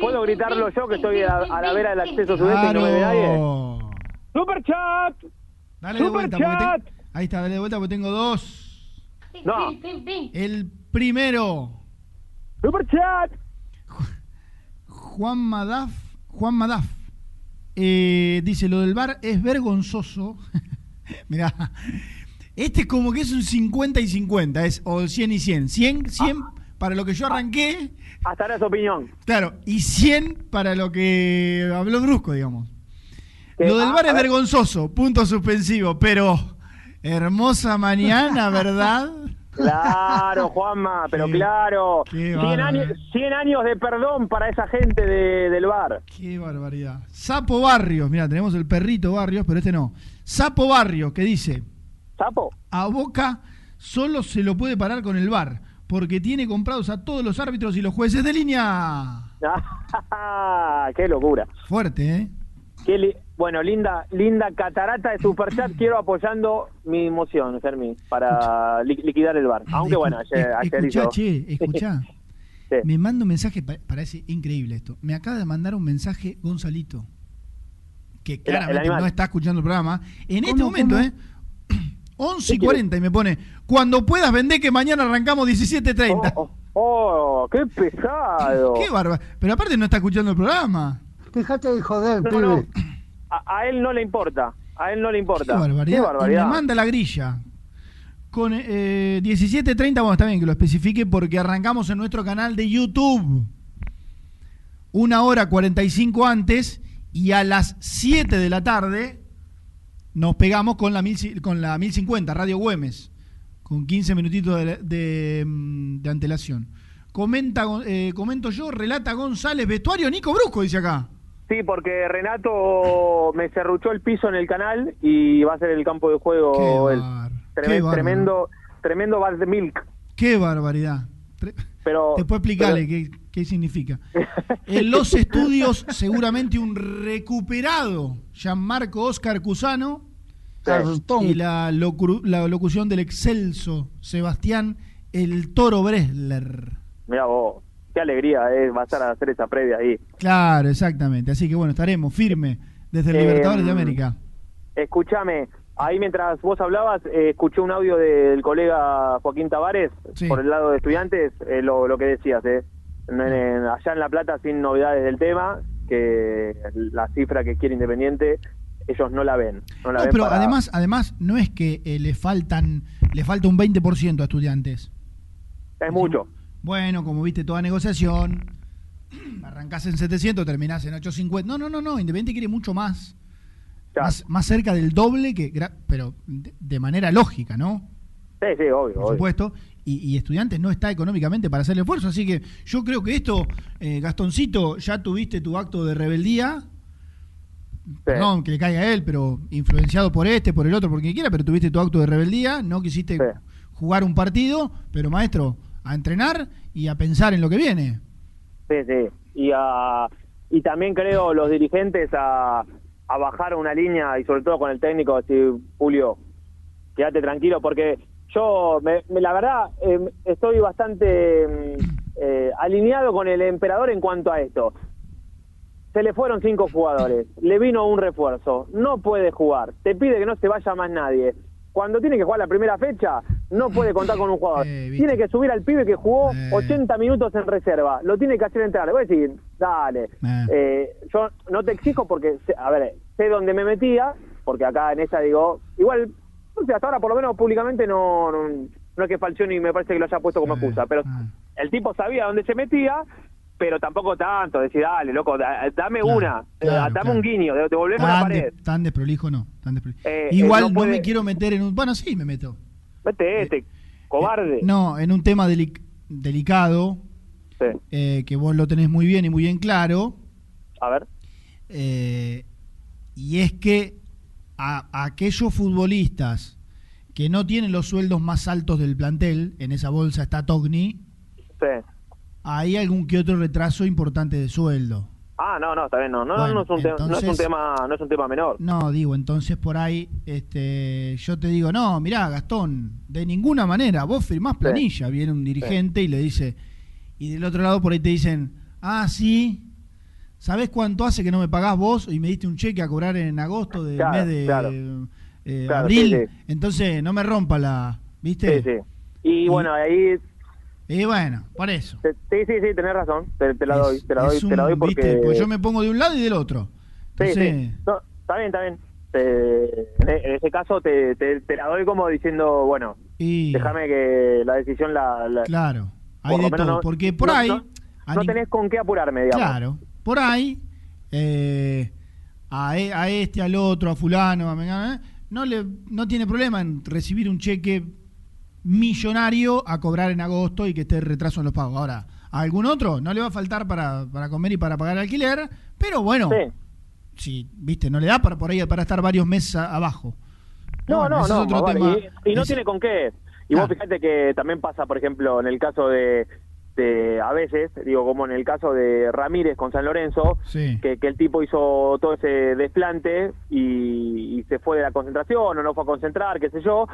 ¿Puedo gritarlo yo que estoy a, la vera del acceso sudeste y no me ve nadie? ¡Super chat! Dale de vuelta, chat. Ahí está, dale de vuelta porque tengo dos. No. El primero. ¡Super chat! Juan Madaf. Juan Madaf. Eh, dice, lo del bar es vergonzoso. Mirá, este como que es un 50 y 50, es o 100 y 100. 100, 100 para lo que yo arranqué. Hasta ahora su opinión. Claro, y 100 para lo que habló Brusco, digamos. lo del bar es vergonzoso, punto suspensivo, pero hermosa mañana, ¿verdad? Claro, Juanma, pero claro. 100 años, 100 años, de perdón para esa gente de, del bar. Qué barbaridad. Sapo Barrios, mira, tenemos el perrito Barrios, pero este no. Sapo Barrios, que dice, a Boca solo se lo puede parar con el VAR, porque tiene comprados a todos los árbitros y los jueces de línea. ¡Qué locura! Fuerte, ¿eh? Qué bueno, linda linda catarata de superchat. Quiero apoyando mi emoción, Fermi, para liquidar el bar. Aunque bueno, ayer, escuchá, che, escuchá. Me manda un mensaje, parece increíble esto. Me acaba de mandar un mensaje Gonzalito, que claramente no está escuchando el programa. En este momento, ¿eh? 11 y 40 y me pone, cuando puedas vender que mañana arrancamos 17.30. Oh, oh, qué pesado. Qué bárbaro. Pero aparte no está escuchando el programa. Fíjate de joder, A, él no le importa. A él no le importa. Qué barbaridad. me manda la grilla. Con eh, 17.30, bueno, está bien que lo especifique porque arrancamos en nuestro canal de YouTube. Una hora 45 antes y a las 7 de la tarde nos pegamos con la, mil, con la 1050, Radio Güemes. con 15 minutitos de, de, mm, de antelación. Comenta, eh, comento yo, relata González, vestuario Nico Brusco, dice acá. Sí, porque Renato me cerruchó el piso en el canal y va a ser el campo de juego Qué él. bar- Tremendo, qué tremendo, tremendo bar de milk. Qué barbaridad. Pero, Después explicarle pero- qué, qué significa. En los estudios, seguramente un recuperado Gianmarco Oscar Cusano Cartón. y la, locru- la locución del excelso Sebastián El Toro Bresler. Mira vos, qué alegría eh, va a estar a hacer esa previa ahí. Claro, exactamente. Así que bueno, estaremos firme desde el Eh, Libertadores de América. Escúchame, ahí mientras vos hablabas, eh, escuché un audio del colega Joaquín Tavares Sí. por el lado de estudiantes, eh, lo, lo que decías, eh. En- en- allá en La Plata sin novedades del tema, que la cifra que quiere Independiente, ellos no la ven. No la No, ven pero para- además, además no es que eh, le faltan, le falta un 20% a estudiantes. Es mucho. Bueno, como viste toda negociación, arrancás en 700, terminás en 850. No, no, no, no, Independiente quiere mucho más. Más, más cerca del doble que pero de, manera lógica, ¿no? Sí, sí, obvio. Por obvio. supuesto. Y, y estudiantes no está económicamente para hacer el esfuerzo. Así que yo creo que esto, eh, Gastoncito, ya tuviste tu acto de rebeldía. Perdón que le caiga a él, pero influenciado por este, por el otro, por quien quiera, pero tuviste tu acto de rebeldía, no quisiste Sí. jugar un partido, pero maestro, a entrenar y a pensar en lo que viene. Sí, sí. Y, a- y también creo los dirigentes a, a bajar una línea y sobre todo con el técnico, decir, Julio, quédate tranquilo porque yo, me- la verdad, eh, estoy bastante mm, eh, alineado con el emperador en cuanto a esto. Se le fueron cinco jugadores, le vino un refuerzo, no puede jugar, te pide que no se vaya más nadie. Cuando tiene que jugar la primera fecha, no puede contar con un jugador. Eh, tiene que subir al pibe que jugó Eh. 80 minutos en reserva, lo tiene que hacer entrar. Voy a decir, dale. Eh. Eh, yo no te exijo porque, sé- a ver, sé dónde me metía, porque acá en esa digo, igual, no sé, hasta ahora por lo menos públicamente no, no, no es que Falcioni me parece que lo haya puesto como Eh, excusa, pero ah. el tipo sabía dónde se metía, pero tampoco tanto, decir, dale, loco, da- dame Claro, una, claro, dame claro. un guiño, de- devolveme una Tan, de- pared. tan desprolijo no. Tan desprolijo. Igual no no, me quiero meter en un... Bueno, sí, me meto. Vete este, cobarde. Eh, no, en un tema delic- delicado, Sí. eh, que vos lo tenés muy bien y muy bien claro, A ver, eh, y es que a, a aquellos futbolistas que no tienen los sueldos más altos del plantel, en esa bolsa está Togni, sí. hay algún que otro retraso importante de sueldo. Ah, no, no, está bien, no, no, Bueno, no, es un tema, no es un entonces- tema, no es un tema menor. No, digo, entonces por ahí este, yo te digo, no, mirá, Gastón, de ninguna manera, vos firmás planilla, viene un dirigente y le dice, y del otro lado por ahí te dicen, ah, sí, ¿sabés cuánto hace que no me pagás vos y me diste un cheque a cobrar en agosto del Claro, mes de claro. eh, Claro, abril? sí. Entonces no me rompa la, ¿viste? Sí, sí. Y, Y- bueno, ahí Y bueno, por eso. sí, sí, sí, tenés razón, te, te la doy, Es- te la doy, es te la doy un, porque... ¿viste? Pues yo me pongo de un lado y del otro. Sí, Entonces, sí. No, está bien, está bien. Te- en e- en ese caso te, te, la doy como diciendo, bueno, y, déjame que la decisión la... la- claro, hay por de todo, no- porque por no- ahí... No, tenés con qué apurarme, digamos. Claro, por ahí, eh, a, e- a este, al otro, a fulano, a no, le, no tiene problema en recibir un cheque millonario a cobrar en agosto y que esté retraso en los pagos. Ahora, a algún otro no le va a faltar para, para comer y para pagar alquiler, pero bueno, Sí. si, viste, no le da para por ahí para estar varios meses a- abajo. No, no, es no, otro tema. y, y no tiene con qué. Y Claro. vos fíjate que también pasa, por ejemplo, en el caso de, de a veces, digo, como en el caso de Ramírez con San Lorenzo, Sí. que, que el tipo hizo todo ese desplante y, y se fue de la concentración o no fue a concentrar, qué sé yo,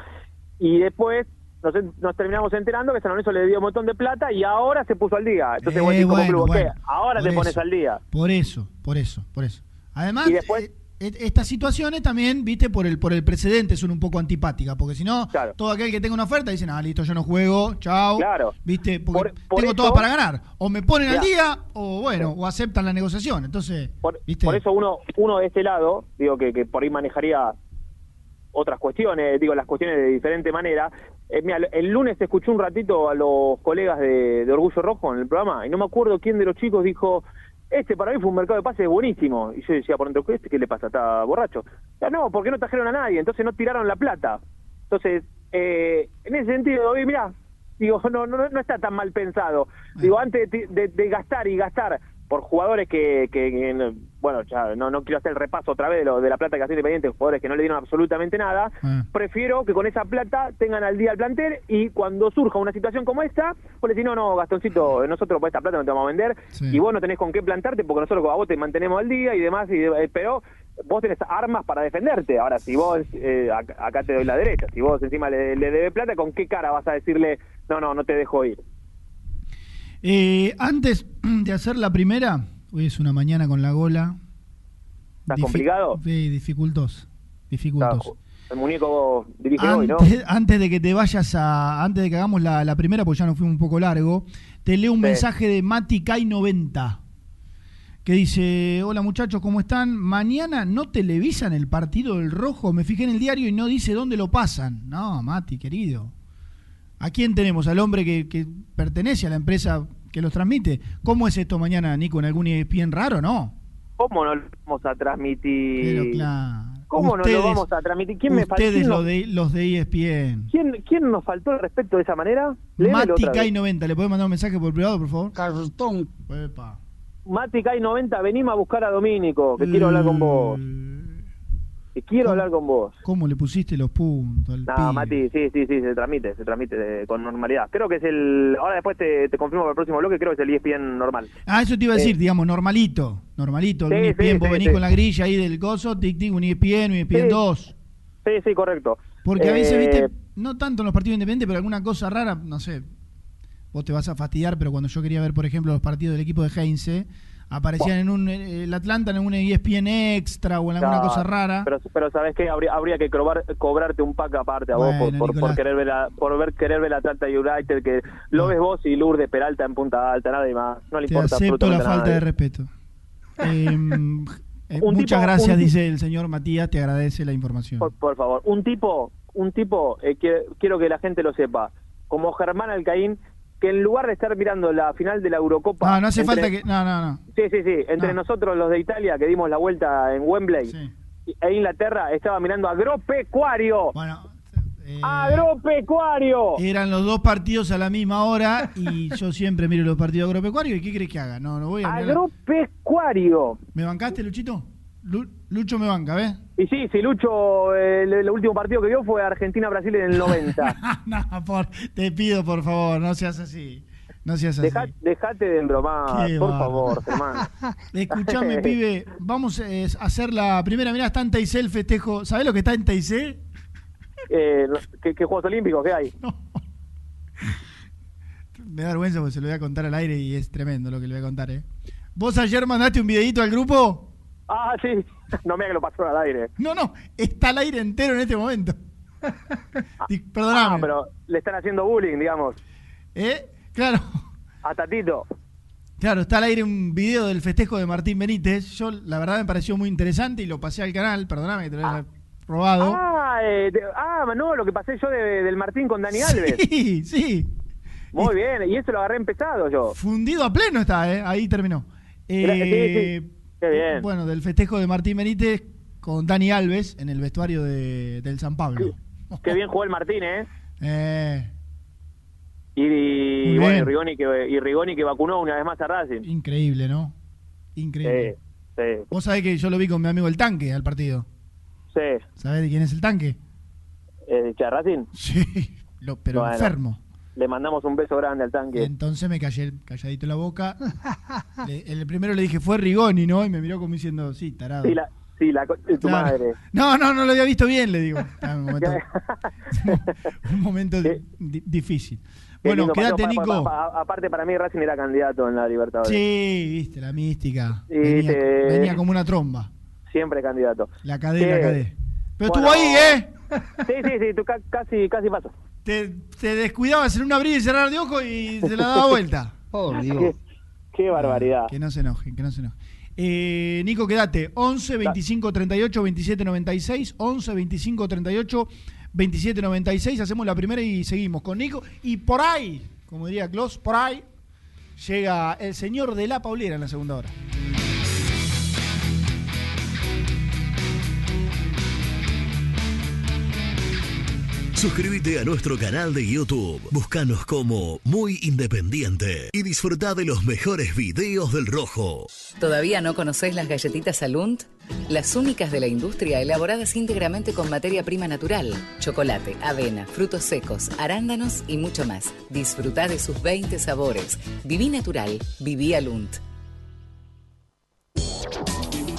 y después nos, terminamos enterando que San Lorenzo le dio un montón de plata y ahora se puso al día. Entonces, Eh, vos decís como bueno, club, bueno, ahora te pones al día. Por eso, por eso, por eso. Además, después- eh, estas situaciones también, viste, por el por el precedente son un poco antipáticas, porque si no, Claro. todo aquel que tenga una oferta dicen, ah, listo, yo no juego, chao. Claro. Viste, porque Por- por tengo todo para ganar. O me ponen al día, o bueno, o aceptan la negociación. Entonces, Por, viste. por eso uno uno de este lado, digo que, que por ahí manejaría otras cuestiones, digo las cuestiones de diferente manera. Eh, mira, el lunes escuché un ratito a los colegas de, de Orgullo Rojo en el programa y no me acuerdo quién de los chicos dijo, este para mí fue un mercado de pases buenísimo. Y yo decía, por dentro, ¿este qué le pasa? ¿Está borracho? Ya no, porque no trajeron a nadie, entonces no tiraron la plata. Entonces, Eh, en ese sentido, mira, digo, no, no, no está tan mal pensado. Digo, antes de, de- de gastar y gastar por jugadores que, que, que, bueno, ya no, no quiero hacer el repaso otra vez de, lo, de la plata que hace Independiente, jugadores que no le dieron absolutamente nada, Ah. prefiero que con esa plata tengan al día el plantel y cuando surja una situación como esta, vos le decís, no, no, Gastoncito, nosotros por esta plata no te vamos a vender Sí. y vos no tenés con qué plantarte porque nosotros a vos te mantenemos al día y demás, y eh, pero vos tenés armas para defenderte. Ahora, si vos, eh, acá, acá te doy la derecha, si vos encima le, le debes plata, ¿con qué cara vas a decirle, no, no, no te dejo ir? Eh, antes de hacer la primera, hoy es una mañana con la gola. ¿Está Difi- complicado? Sí, dificultos. Dificultos. Claro, el muñeco dirige hoy, ¿no? Antes, de que te vayas a. Antes de que hagamos la, la primera, porque ya nos fuimos un poco largo, te leo un Sí. mensaje de Mati Kai90 que dice: Hola muchachos, ¿cómo están? Mañana no televisan el partido del rojo. Me fijé en el diario y no dice dónde lo pasan. No, Mati, querido. ¿A quién tenemos? ¿Al hombre que, que pertenece a la empresa que los transmite? ¿Cómo es esto mañana, Nico? ¿En algún ESPN raro? No. ¿Cómo no lo vamos a transmitir? Pero claro. ¿Cómo no lo vamos a transmitir? ¿Quién me faltó? Ustedes, ¿Quién, los de, los de ESPN. ¿quién, quién nos faltó el respeto de esa manera? Mati vez. Kai90, ¿le podés mandar un mensaje por privado, por favor? Cartón. Epa. Mati Kai 90, venimos a buscar a Domínico, que quiero hablar con vos. Que quiero hablar con vos. ¿Cómo le pusiste los puntos al No, pibe? Mati, sí, sí, sí, se transmite, se transmite de- con normalidad. Creo que es el. Ahora después te, te confirmo para el próximo bloque, creo que es el ESPN normal. Ah, eso te iba a decir, Eh. digamos, normalito. Normalito, Sí, un ESPN, sí, vos sí, venís con la grilla ahí del coso, tic, tic, un ESPN, un ESPN Sí. 2. Sí, sí, correcto. Porque a veces, Eh, viste, no tanto en los partidos independientes, pero alguna cosa rara, no sé, vos te vas a fastidiar, pero cuando yo quería ver, por ejemplo, los partidos del equipo de Heinze, aparecían en un, eh, el Atlanta en un ESPN extra o en alguna no, cosa rara. Pero, pero ¿sabes qué? Habría, habría que cobrar- cobrarte un pack aparte a vos por, Bueno, por, por querer ver la, por ver, querer ver la Atlanta United, que lo ves vos y Lourdes Peralta en Punta Alta, nada y más. No le Te importa acepto la falta de nadie. respeto. Em, eh, Un muchas tipo- gracias, un- dice el señor Matías, te agradece la información. Por, por favor, un tipo, un tipo, eh, que- quiero que la gente lo sepa, como Germán Alcaín, que en lugar de estar mirando la final de la Eurocopa... No, no hace entre- falta que... No, no, no. Sí, sí, sí, entre No. nosotros los de Italia, que dimos la vuelta en Wembley, Sí. e Inglaterra, estaba mirando agropecuario. Bueno, eh, ¡Agropecuario! eran los dos partidos a la misma hora y yo siempre miro los partidos agropecuarios. ¿Y qué crees que haga? No, no voy a. ¡Agropecuario! ¿Me bancaste, Luchito? Lu- Lucho me banca, ¿ves? Y sí, si Lucho, el, el último partido que vio fue Argentina-Brasil en el 90. no, por, te pido, por favor, no seas así. No seas así. Deja- dejate de embromar, por favor, Germán. Escuchame, pibe, vamos eh, a hacer la primera. Mirá, está en Teisé el festejo. ¿Sabés lo que está en Teisé? Eh, no- ¿qué, qué Juegos Olímpicos qué hay? Me da vergüenza porque se lo voy a contar al aire y es tremendo lo que le voy a contar, ¿eh? ¿Vos ayer mandaste un videito al grupo? Ah, sí. No me que lo pasó al aire. No, no, está al aire entero en este momento. Perdóname. Ah, pero le están haciendo bullying, digamos. ¿Eh? Claro. A Tatito. Claro, está al aire un video del festejo de Martín Benítez. Yo, la verdad, me pareció muy interesante y lo pasé al canal. Perdóname que te lo haya robado. Ah, eh, ah, no, lo que pasé yo de- del Martín con Dani Alves. Sí, sí. Muy bien, y eso lo agarré empezado yo. Fundido a pleno está, ¿eh? Ahí terminó. Sí, Eh, sí. Qué bien. Bueno, del festejo de Martín Benítez con Dani Alves en el vestuario de- del San Pablo. Qué bien jugó el Martín, ¿eh? Eh, Y, bueno, y. Rigoni, que, y Rigoni que vacunó una vez más a Racing. increíble, ¿no? Increíble. Sí, sí, Vos sabés que yo lo vi con mi amigo el tanque al partido. sí. ¿Sabés de quién es el tanque? Eh, ¿che, a Racing? Sí, lo- pero Bueno. enfermo. Le mandamos un beso grande al tanque. Entonces me callé calladito la boca. Le- el primero le dije, fue Rigoni, ¿no? Y me miró como diciendo, sí, tarado. Sí, la, sí, la tu Claro. madre. No, no, no lo había visto bien, le digo. Un momento, un momento di- di- difícil. Qué Bueno, quédate, Nico. pa- pa- aparte, para mí Racing era candidato en la Libertadores. Sí, viste, la mística. Sí, venía, te- venía como una tromba. Siempre candidato. La cadena, Sí. la cadena. Pero Bueno. estuvo ahí, ¿eh? Sí, sí, sí, tú ca- casi, casi pasó. Te, te descuidabas en un abrir y cerrar de ojo y se la daba vuelta. Por Qué, Dios. qué barbaridad. Que no se enojen, que no se enojen. Eh, Nico, quédate. 11 25 38 27 96. 11 25 38 27 96. Hacemos la primera y seguimos con Nico. Y por ahí, como diría Klaus, por ahí llega el señor de la Paulera en la segunda hora. Suscríbete a nuestro canal de YouTube. Búscanos como Muy Independiente y disfruta de los mejores videos del Rojo. ¿Todavía no conocés las galletitas Alunt? Las únicas de la industria elaboradas íntegramente con materia prima natural, chocolate, avena, frutos secos, arándanos y mucho más. Disfruta de sus 20 sabores. Viví natural, viví Alunt.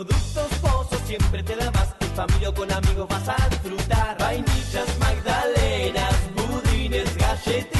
Productos Pozo siempre te da más. En familia o con amigos vas a disfrutar. Vainillas, magdalenas, budines, galletitas.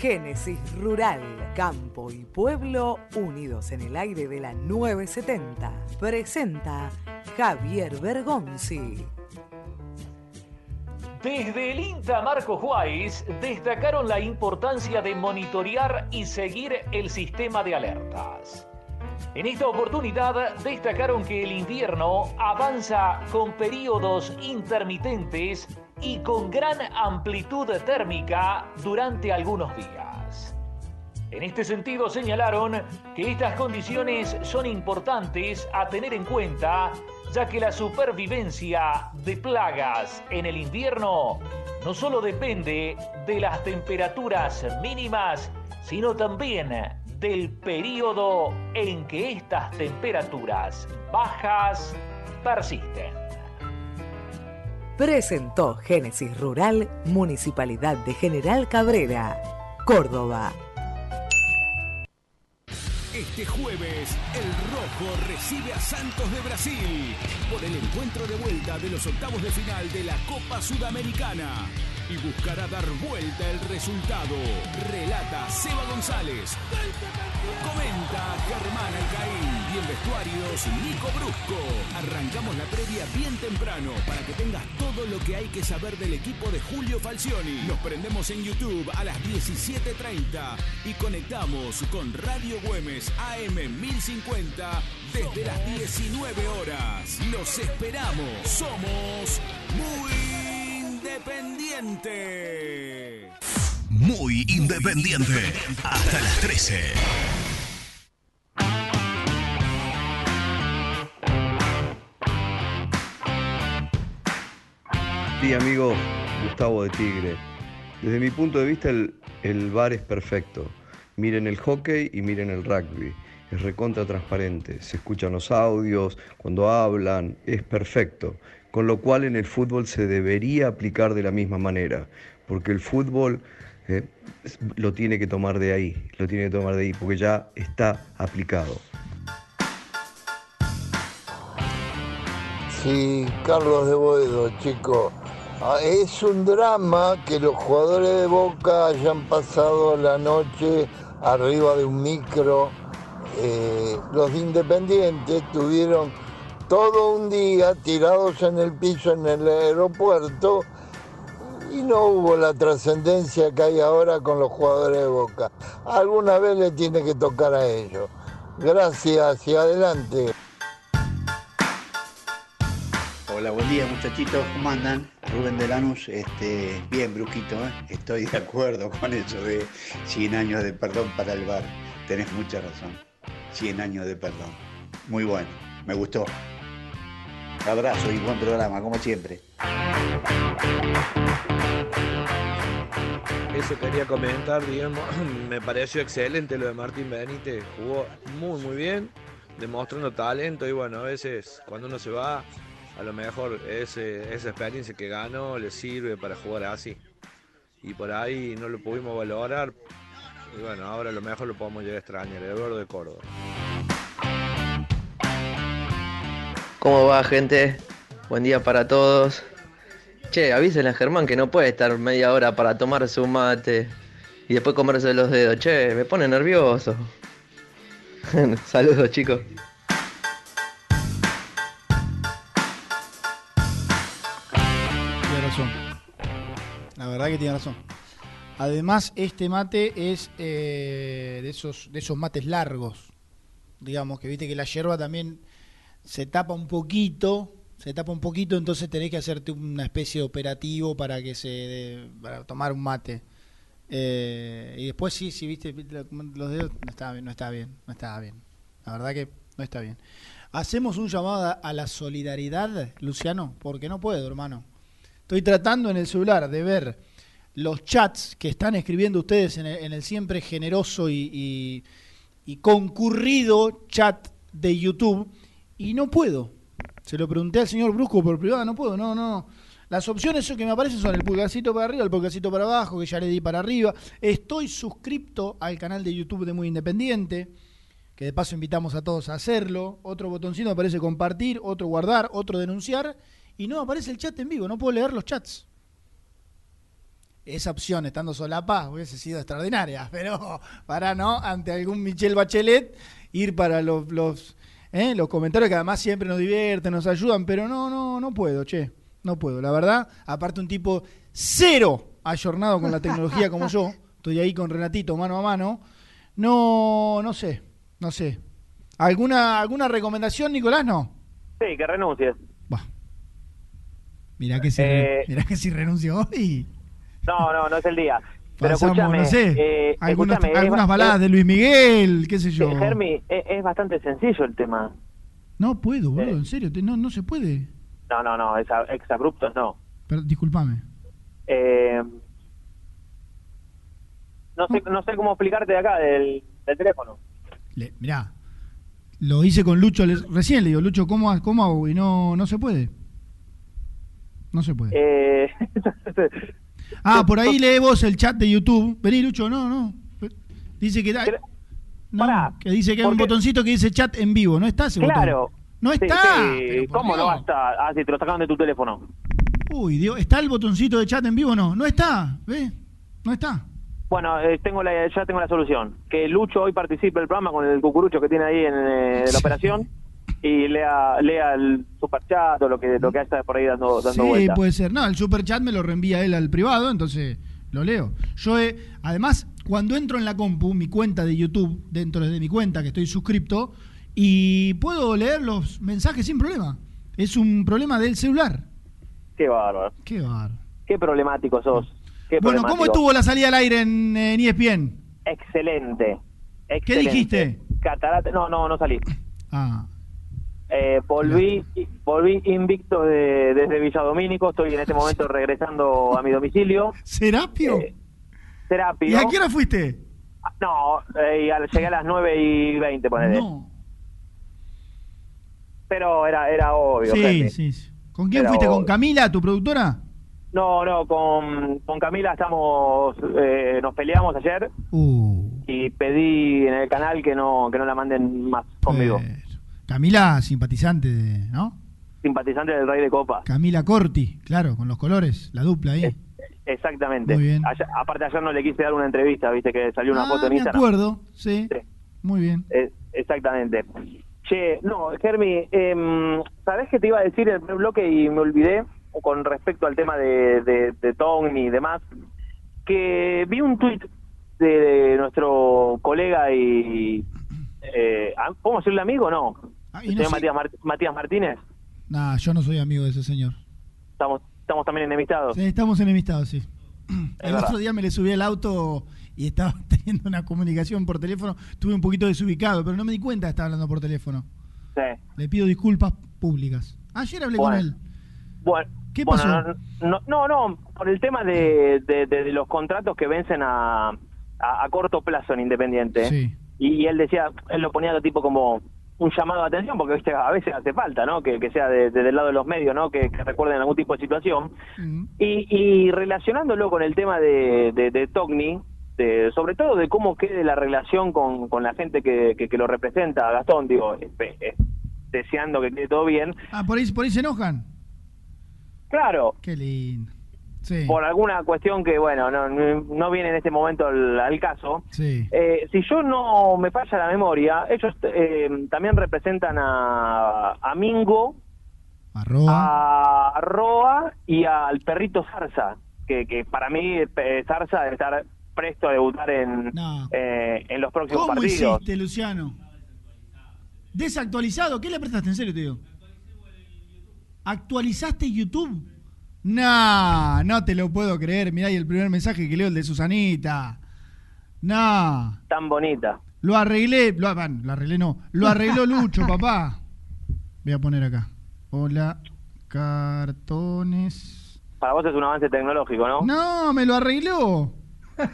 Génesis Rural, Campo y Pueblo unidos en el aire de la 970. Presenta Javier Bergonzi. Desde el INTA Marco Juárez destacaron la importancia de monitorear y seguir el sistema de alertas. En esta oportunidad destacaron que el invierno avanza con periodos intermitentes y con gran amplitud térmica durante algunos días. En este sentido señalaron que estas condiciones son importantes a tener en cuenta ya que la supervivencia de plagas en el invierno no solo depende de las temperaturas mínimas, sino también del periodo en que estas temperaturas bajas persisten. Presentó Génesis Rural, Municipalidad de General Cabrera, Córdoba. Este jueves, el Rojo recibe a Santos de Brasil por el encuentro de vuelta de los octavos de final de la Copa Sudamericana y buscará dar vuelta el resultado. Relata Seba González. Comenta Germán Alcaín y en vestuarios Nico Brusco. Arrancamos la previa bien temprano para que tengas todo lo que hay que saber del equipo de Julio Falcioni. Nos prendemos en YouTube a las 17.30 y conectamos con Radio Güemes AM 1050 desde las 19 horas. Los esperamos. Somos muy independiente. Muy independiente. Hasta las 13. Sí, amigo, Gustavo de Tigre. Desde mi punto de vista, el, el bar es perfecto. Miren el hockey y miren el rugby. Es recontra transparente. Se escuchan los audios, cuando hablan, es perfecto. Con lo cual en el fútbol se debería aplicar de la misma manera. Porque el fútbol eh, lo tiene que tomar de ahí. Lo tiene que tomar de ahí, porque ya está aplicado. Sí, Carlos de Boedo, chico. Ah, Es un drama que los jugadores de Boca hayan pasado la noche arriba de un micro. Eh, los de Independiente tuvieron todo un día tirados en el piso en el aeropuerto y no hubo la trascendencia que hay ahora con los jugadores de Boca. Alguna vez le tiene que tocar a ellos. Gracias y adelante. Hola, buen día muchachitos, ¿cómo andan? Rubén de Lanús, este, bien Brusquito, ¿eh? estoy de acuerdo con eso de 100 años de perdón para el bar, tenés mucha razón, 100 años de perdón, muy bueno, me gustó. Abrazo y buen programa, como siempre. eso quería comentar, digamos, me pareció excelente lo de Martín Benítez, jugó muy muy bien, demostrando talento y bueno, a veces cuando uno se va, a lo mejor ese, esa experiencia que ganó le sirve para jugar así. Y por ahí no lo pudimos valorar, y bueno, ahora a lo mejor lo podemos llegar a extrañar, Eduardo de Córdoba. ¿Cómo va, gente? Buen día para todos. Che, avísenle a Germán que no puede estar media hora para tomar su mate y después comerse los dedos. Che, me pone nervioso. Saludos, chicos. Tiene razón. La verdad que tiene razón. Además, este mate es eh, de, esos, de esos mates largos. Digamos que viste que la yerba también se tapa un poquito, se tapa un poquito, entonces tenés que hacerte una especie de operativo para que se para tomar un mate. Eh, y después sí, sí, viste, los dedos no está bien, no está bien, no está bien. La verdad que no está bien. Hacemos un llamado a la solidaridad, Luciano, porque no puedo, hermano. Estoy tratando en el celular de ver los chats que están escribiendo ustedes en el, en el siempre generoso y, y concurrido chat de YouTube y no puedo. Se lo pregunté al señor Brusco por privado, no puedo, no, no. Las opciones que me aparecen son el pulgarcito para arriba, el pulgarcito para abajo, que ya le di para arriba. Estoy suscripto al canal de YouTube de Muy Independiente, que de paso invitamos a todos a hacerlo. Otro botoncito aparece compartir, otro guardar, otro denunciar, y no aparece el chat en vivo, no puedo leer los chats. Esa opción, estando solapa, hubiese sido extraordinaria, pero para no, ante algún Michel Bachelet, ir para los, los ¿eh? los comentarios que además siempre nos divierten, nos ayudan, pero no, no, no puedo, che, no puedo. La verdad, aparte un tipo cero ayornado con la tecnología como yo, estoy ahí con Renatito mano a mano, no, no sé, no sé. ¿Alguna, alguna recomendación, Nicolás? No. Sí, que renuncies. Mirá que si, Eh, mirá que si renuncio hoy. No, no, no es el día. Pero Pasamos, escúchame, no sé, eh, algunas, escúchame, algunas ba- baladas es- de Luis Miguel, qué sé yo. eh, Germi, es, es bastante sencillo el tema. No puedo, boludo, en serio, te- no, no se puede. No, no, no, exabruptos no. Pero, disculpame. Eh, no sé, no sé cómo explicarte de acá, del, del teléfono. Le- mirá, lo hice con Lucho le- recién, le digo, Lucho, ¿cómo, cómo hago? Y no, no se puede. No se puede. Eh, Ah, por ahí lee vos el chat de YouTube. Vení, Lucho, no, no. Dice que da- no, que dice que hay un botoncito que dice chat en vivo. No está ese claro. botón. No está. sí, ¿Cómo no va a estar? Ah, sí, te lo sacaron de tu teléfono. Uy, Dios, ¿está el botoncito de chat en vivo o no? No está, ¿ves? No está. Bueno, eh, tengo la, ya tengo la solución. Que Lucho hoy participe del programa con el cucurucho que tiene ahí en eh, la operación y lea, lea el superchat o lo que, lo que está por ahí dando, dando Sí, puede ser. No, el super chat me lo reenvía él al privado, entonces lo leo. Yo, he- además, cuando entro en la compu, mi cuenta de YouTube, dentro de mi cuenta que estoy suscripto, y puedo leer los mensajes sin problema. Es un problema del celular. Qué bárbaro. Qué bárbaro. Qué problemático sos. Qué Bueno, ¿cómo estuvo la salida al aire en, en ESPN? Excelente. ¿Qué dijiste? Catarata. No, no, no salí. Ah, Eh, volví, volví invicto de- desde Villadomínico. Estoy en este momento regresando a mi domicilio. ¿Serapio? Eh, Serapio. ¿Y a qué hora fuiste? No, eh, llegué a las 9 y 20, ponele. No. Pero era, era obvio. Sí, sí, sí. ¿Con quién Era fuiste? ¿Con. Camila, tu productora? No, no, con, con Camila estamos, eh, nos peleamos ayer Uh. y pedí en el canal que no, que no la manden más conmigo. Camila, simpatizante, de, ¿no? Simpatizante del Rey de Copa. Camila Corti, claro, con los colores, la dupla ahí. Exactamente. Muy bien. Ayer- aparte ayer no le quise dar una entrevista, viste que salió una Ah, foto en me Instagram. acuerdo, sí. Muy bien. Eh, exactamente. Che, no, Germi, eh, ¿sabés qué te iba a decir en el primer bloque y me olvidé con respecto al tema de, de, de Tony y demás? Que vi un tuit de, de nuestro colega y... Eh, ¿Podemos decirle amigo o no? Ah, y no señor sé- Matías, Mar- Matías Martínez. Nah, yo no soy amigo de ese señor. Estamos, estamos también enemistados. Sí, estamos enemistados, sí. El otro día me le subí al auto y estaba teniendo una comunicación por teléfono. Estuve un poquito desubicado, pero no me di cuenta que estaba hablando por teléfono. Sí. Le pido disculpas públicas. Ayer hablé Bueno. con él. Bueno, ¿Qué Bueno, pasó? no, no, no, por el tema de, de- de- de los contratos que vencen a, a, a corto plazo en Independiente. Sí. Y, él decía, él lo ponía tipo como un llamado de atención, porque ¿viste? a veces hace falta, ¿no? Que, que sea de- de- del lado de los medios, ¿no? Que, que recuerden algún tipo de situación. Y, y relacionándolo con el tema de, de, de Togni, de- sobre todo de cómo quede la relación con, con la gente que, que, que lo representa, Gastón, digo, eh, deseando que quede todo bien. Ah, por ahí, por ahí se enojan. Claro, Qué lindo. Sí. por alguna cuestión que, bueno, no, no viene en este momento al, al caso. Sí. Eh, si yo no me falla la memoria, ellos eh, también representan a, a Mingo, a Roa y al perrito Zarza, que, que para mí eh, Zarza debe estar presto a debutar en, eh, en los próximos ¿Cómo partidos. hiciste, Luciano? Desactualizado. ¿Qué le prestaste? En serio te digo. ¿Actualizaste YouTube? No, no te lo puedo creer. Mirá ahí el primer mensaje que leo, el de Susanita. No. Tan bonita. Lo arreglé. Lo, bueno, lo arreglé no. Lo arregló Lucho, papá. Voy a poner acá. Hola, cartones. Para vos es un avance tecnológico, ¿no? No, me lo arregló.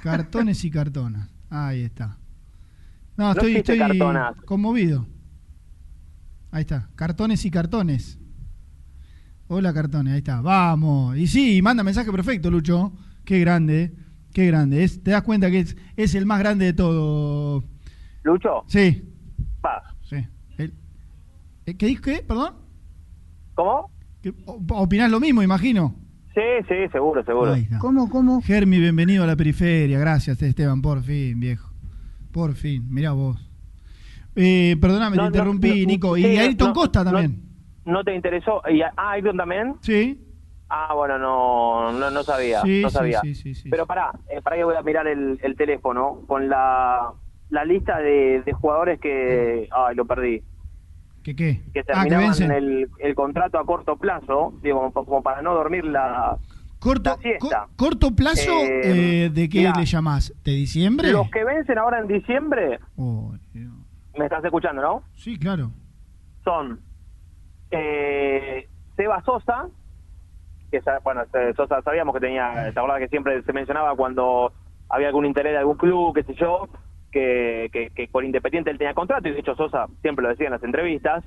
Cartones y cartonas. Ahí está. No, No estoy, conmovido. Ahí está. Cartones y cartones. Hola, cartones. Ahí está. Vamos. Y sí, manda mensaje perfecto, Lucho. Qué grande. Qué grande. Es, te das cuenta que es, es el más grande de todo. ¿Lucho? Sí. Pa. Sí. El- eh, ¿Qué dijo? ¿Qué? ¿Perdón? ¿Cómo? ¿Qué- o- ¿Opinás lo mismo, imagino? Sí, sí, seguro, seguro. Ahí está. ¿Cómo, cómo? Germi, bienvenido a la periferia. Gracias, Esteban, por fin, viejo. Por fin, mirá vos. Eh, perdóname, No, te interrumpí, no, Nico. Y Ayrton no, Costa no, también. ¿No te interesó? ¿Y a- ah, Ayrton también? Sí. Ah, bueno, no, no, no sabía, Sí, no sí, sabía. sí, sí, sí, Pero pará, eh, pará que voy a mirar el, el teléfono con la, la lista de, de jugadores que... Ay, lo perdí. ¿Qué qué? Que Ah, que terminaban el, el contrato a corto plazo, digo, como, para no dormir la, Corto, la siesta. corto plazo, Eh, eh, ¿de qué mirá, le llamás? ¿De diciembre? Los que vencen ahora en diciembre, Oh, me estás escuchando, ¿no? sí, claro. son eh, Seba Sosa, que bueno, eh, Sosa sabíamos que tenía, te acordás que siempre se mencionaba cuando había algún interés de algún club, qué sé yo, que, que, que por Independiente él tenía contrato, y de hecho Sosa siempre lo decía en las entrevistas.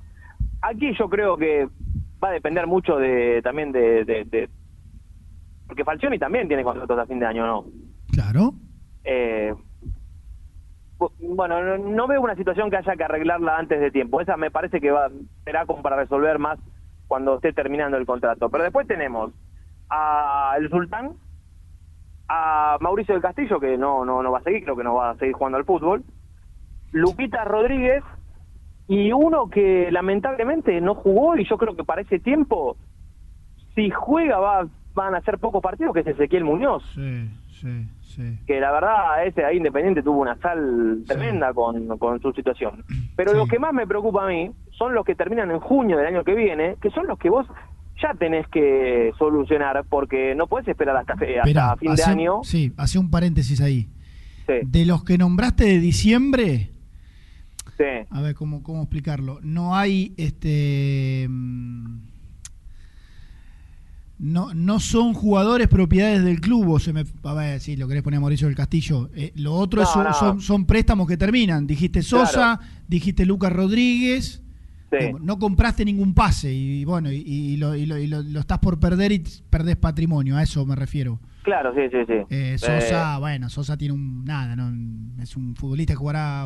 Aquí yo creo que va a depender mucho de también de... de- de- porque Falcioni también tiene contratos a fin de año, ¿no? Claro. Eh, bueno, no, veo una situación que haya que arreglarla antes de tiempo. Esa me parece que va será como para resolver más cuando esté terminando el contrato. Pero después tenemos a el Sultán, a Mauricio del Castillo, que no, no, no va a seguir, creo que no va a seguir jugando al fútbol, Lupita Rodríguez y uno que lamentablemente no jugó y yo creo que para ese tiempo, si juega va, van a ser pocos partidos, que es Ezequiel Muñoz Sí, sí, sí. que la verdad ese ahí Independiente tuvo una sal tremenda con, con su situación. Pero lo que más me preocupa a mí son los que terminan en junio del año que viene, que son los que vos ya tenés que solucionar, porque no podés esperar hasta, hasta Esperá, fin de año. Sí, hace un paréntesis ahí. Sí, De los que nombraste de diciembre, sí. a ver cómo, cómo explicarlo. No hay este mm, no, no son jugadores propiedades del club, o se me a ver si lo querés poner a Mauricio del Castillo. Eh, lo otro No, es- son, no. son, son préstamos que terminan. Dijiste Sosa, dijiste Lucas Rodríguez. Sí. No compraste ningún pase y, bueno, y, y lo, y lo- y lo- lo estás por perder y perdés patrimonio, a eso me refiero. Claro, sí, sí, sí. Eh, Sosa, bueno, Sosa tiene un nada, no, es un futbolista que jugará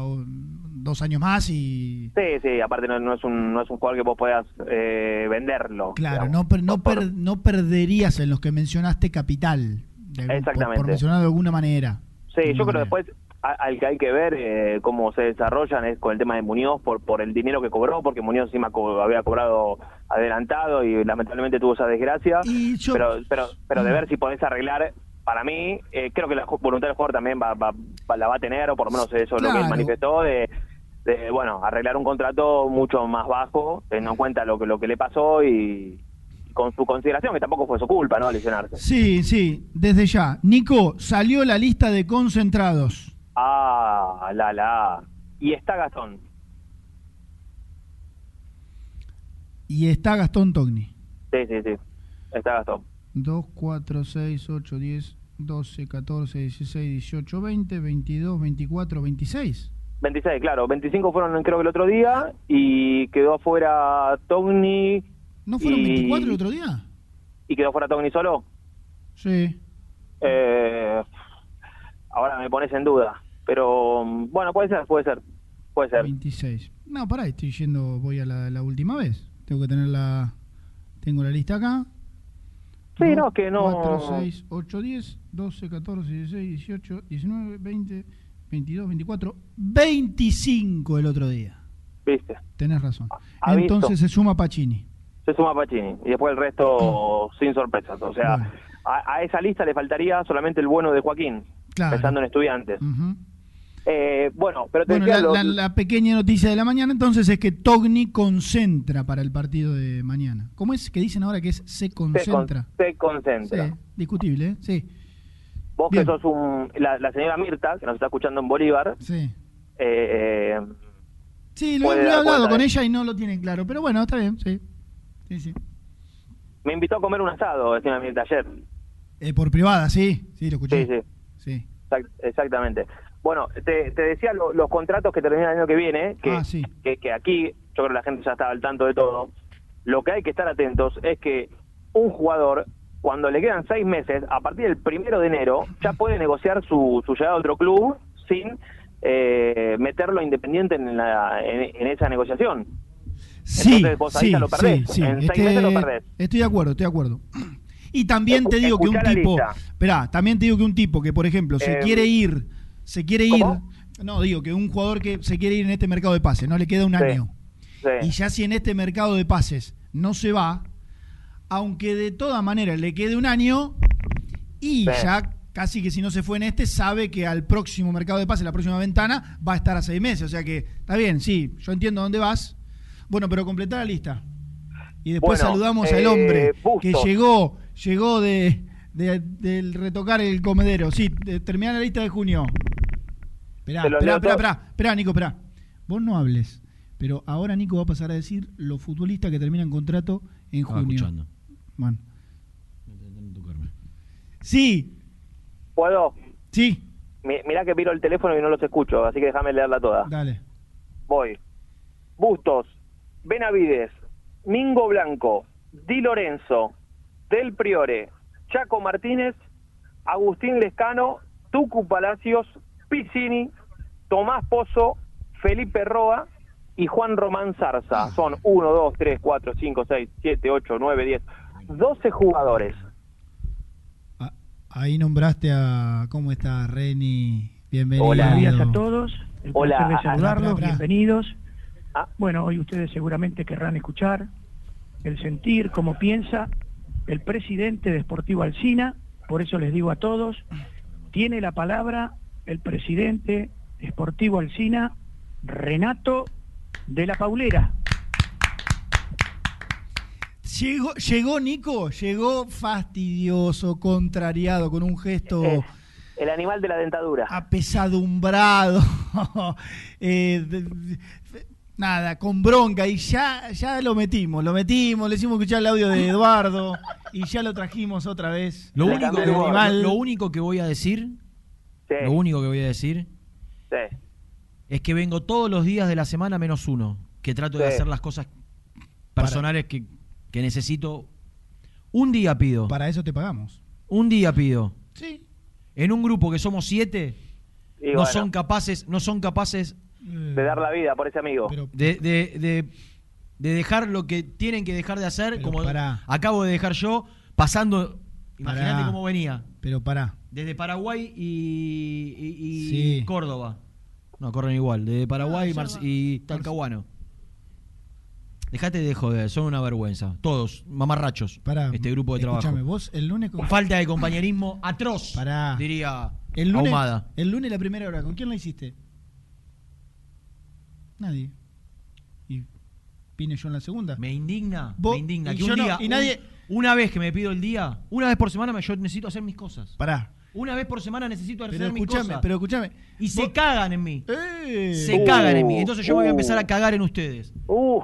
dos años más y Sí, sí, aparte no, no es un no es un jugador que vos puedas eh, venderlo. claro, digamos. no, per- no, per- no perderías en los que mencionaste capital, de algún- por- Exactamente. por, mencionar de alguna manera. Sí, yo creo que después a- al que hay que ver eh, cómo se desarrollan es con el tema de Muñoz por por el dinero que cobró, porque Muñoz encima co- había cobrado adelantado y lamentablemente tuvo esa desgracia. pero pero pero de ver si podés arreglar, para mí, eh, creo que la voluntad del jugador también va, va- va- la va a tener, o por lo menos eso es lo que manifestó, de, de, bueno, arreglar un contrato mucho más bajo, teniendo en cuenta lo que, lo que le pasó y con su consideración, que tampoco fue su culpa, ¿no? Lesionarse. Sí, sí, desde ya. Nico, salió la lista de concentrados. Ah, la, la. Y está Gastón. Y está Gastón Togni. Sí, sí, sí. Está Gastón. 2, 4, 6, 8, 10, 12, 14, 16, 18, 20, 22, 24, 26. 26, claro. 25 fueron creo que el otro día y quedó afuera Togni. ¿No fueron y- 24 el otro día? ¿Y quedó fuera Togni solo? Sí. Eh, ahora me pones en duda. Pero mm, bueno, puede ser, puede ser. Puede ser. 26. No, pará, estoy yendo, voy a la, la última vez. Tengo que tener la. Tengo la lista acá. Sí, no, que no. 4, 6, 8, 10, 12, 14, 16, 18, 19, 20, 22, 24, 25 el otro día. Viste. Tenés razón. ha visto. Entonces se suma Pacini. Se suma Pacini. Y después el resto sin sorpresas. O sea, a, a esa lista le faltaría solamente el bueno de Joaquín. Claro. Pensando en estudiantes. Eh, bueno, pero te Bueno, decía la, lo- la- la pequeña noticia de la mañana entonces es que Togni concentra para el partido de mañana. ¿Cómo es que dicen ahora que es se se, con- concentra? se concentra. Sí, discutible, ¿eh? Sí. Vos Bien. que sos un, la, la señora Mirta, que nos está escuchando en Bolívar, Sí. eh, Sí, lo, he hablado con de- ella y no lo tienen claro. Pero bueno, está bien, sí. Sí, sí. me invitó a comer un asado, señora Mirta, ayer. Eh, por privada, sí. Sí, lo escuché. Sí, sí. Sí. Exact- Exactamente. Bueno, te, te decía lo- los contratos que terminan el año que viene, que, Ah, sí. que, que aquí yo creo que la gente ya está al tanto de todo. Lo que hay que estar atentos es que un jugador, cuando le quedan seis meses, a partir del primero de enero, ya puede negociar su, su llegada a otro club sin eh, meterlo Independiente en, la, en, en esa negociación. Sí, Entonces vos ahí sí, ya lo perdés. sí, sí. En seis meses lo que perdés. Estoy de acuerdo, estoy de acuerdo. Y también te digo que un tipo, esperá, también te digo que un tipo que, por ejemplo, se Eh, quiere ir, se quiere ir, no, digo que un jugador que se quiere ir en este mercado de pases, no le queda un Sí. año. Sí. Y ya si en este mercado de pases no se va, aunque de todas maneras le quede un año, y Sí. ya casi que si no se fue en este, sabe que al próximo mercado de pases, la próxima ventana, va a estar a seis meses. O sea que está bien, sí, yo entiendo dónde vas. Bueno, pero completá la lista. Y después Bueno, saludamos eh, al hombre Bustos. que llegó, llegó de, de- del retocar el comedero. Sí, terminar la lista de junio. Esperá, esperá, esperá, esperá, esperá, Nico, esperá. Vos no hables, pero ahora Nico va a pasar a decir los futbolistas que terminan contrato en Estaba junio. escuchando. Bueno. Sí, ¿Puedo? sí, Mi- mirá que miro el teléfono y no los escucho, así que déjame leerla toda. dale. Voy. Bustos, Benavides, Mingo Blanco, Di Lorenzo, Del Priore, Chaco Martínez, Agustín Lescano, Tucu Palacios, Piscini, Tomás Pozo, Felipe Roa y Juan Román Zarza. Son 1, 2, 3, 4, 5, 6, 7, 8, 9, 10, 12 jugadores. Ahí nombraste a. ¿Cómo está Reni? Bienvenido. Buenos días a todos. El Hola. placer de saludarlos, pará. bienvenidos. Ah. Bueno, hoy ustedes seguramente querrán escuchar el sentir, cómo piensa el presidente de Sportivo Alcina. Por eso les digo a todos, tiene la palabra el presidente de Sportivo Alcina, Renato de la Paulera. Llegó, llegó Nico, llegó fastidioso, contrariado, con un gesto Eh, el animal de la dentadura. apesadumbrado. eh, de- de- nada, con bronca. Y ya, ya lo metimos, lo metimos, le hicimos escuchar el audio de Eduardo y ya lo trajimos otra vez. Lo único, que, animal. lo único que voy a decir, Sí. lo único que voy a decir Sí. es que vengo todos los días de la semana menos uno, que trato de hacer las cosas personales que, que necesito. Un día pido. Para eso te pagamos. Un día pido. Sí. En un grupo que somos siete, Y no bueno, son capaces, no son capaces de dar la vida por ese amigo. de, de- de- de dejar lo que tienen que dejar de hacer, como pará. acabo de dejar yo, pasando. Imagínate cómo venía. Pero pará. Desde Paraguay y, y- y Sí. Córdoba. No, corren igual. Desde Paraguay Ah, y, Talcahuano. Dejate de joder, son una vergüenza. Todos, mamarrachos. Pará, este grupo de trabajo. Escúchame, vos el lunes con- Falta de compañerismo atroz. Pará. Diría el lunes, Ahumada. el lunes la primera hora, ¿con quién la hiciste? Nadie. Y vine yo en la segunda. Me indigna, Vos- me indigna. y Que yo un no, día, y nadie- un- una vez que me pido el día, una vez por semana me, yo necesito hacer mis cosas. Pará. Una vez por semana necesito hacer Pero mis escúchame, cosas. pero escúchame. y se Vos- cagan en mí. ¡Eh! Se cagan en mí. Entonces yo me voy a empezar a cagar en ustedes. Uh,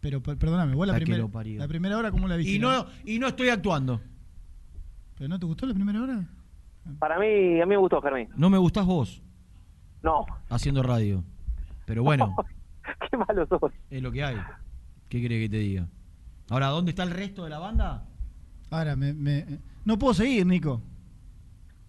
Pero per- perdóname, vos la, La que primera, lo parió. la primera hora, ¿cómo la viste? Y no, y no estoy actuando. ¿Pero no te gustó la primera hora? Para mí, a mí me gustó, Fermín. No me gustás vos No, haciendo radio. Pero bueno, qué malo sos. es lo que hay. ¿Qué querés que te diga? Ahora, ¿dónde está el resto de la banda? Ahora, me, me- no puedo seguir, Nico.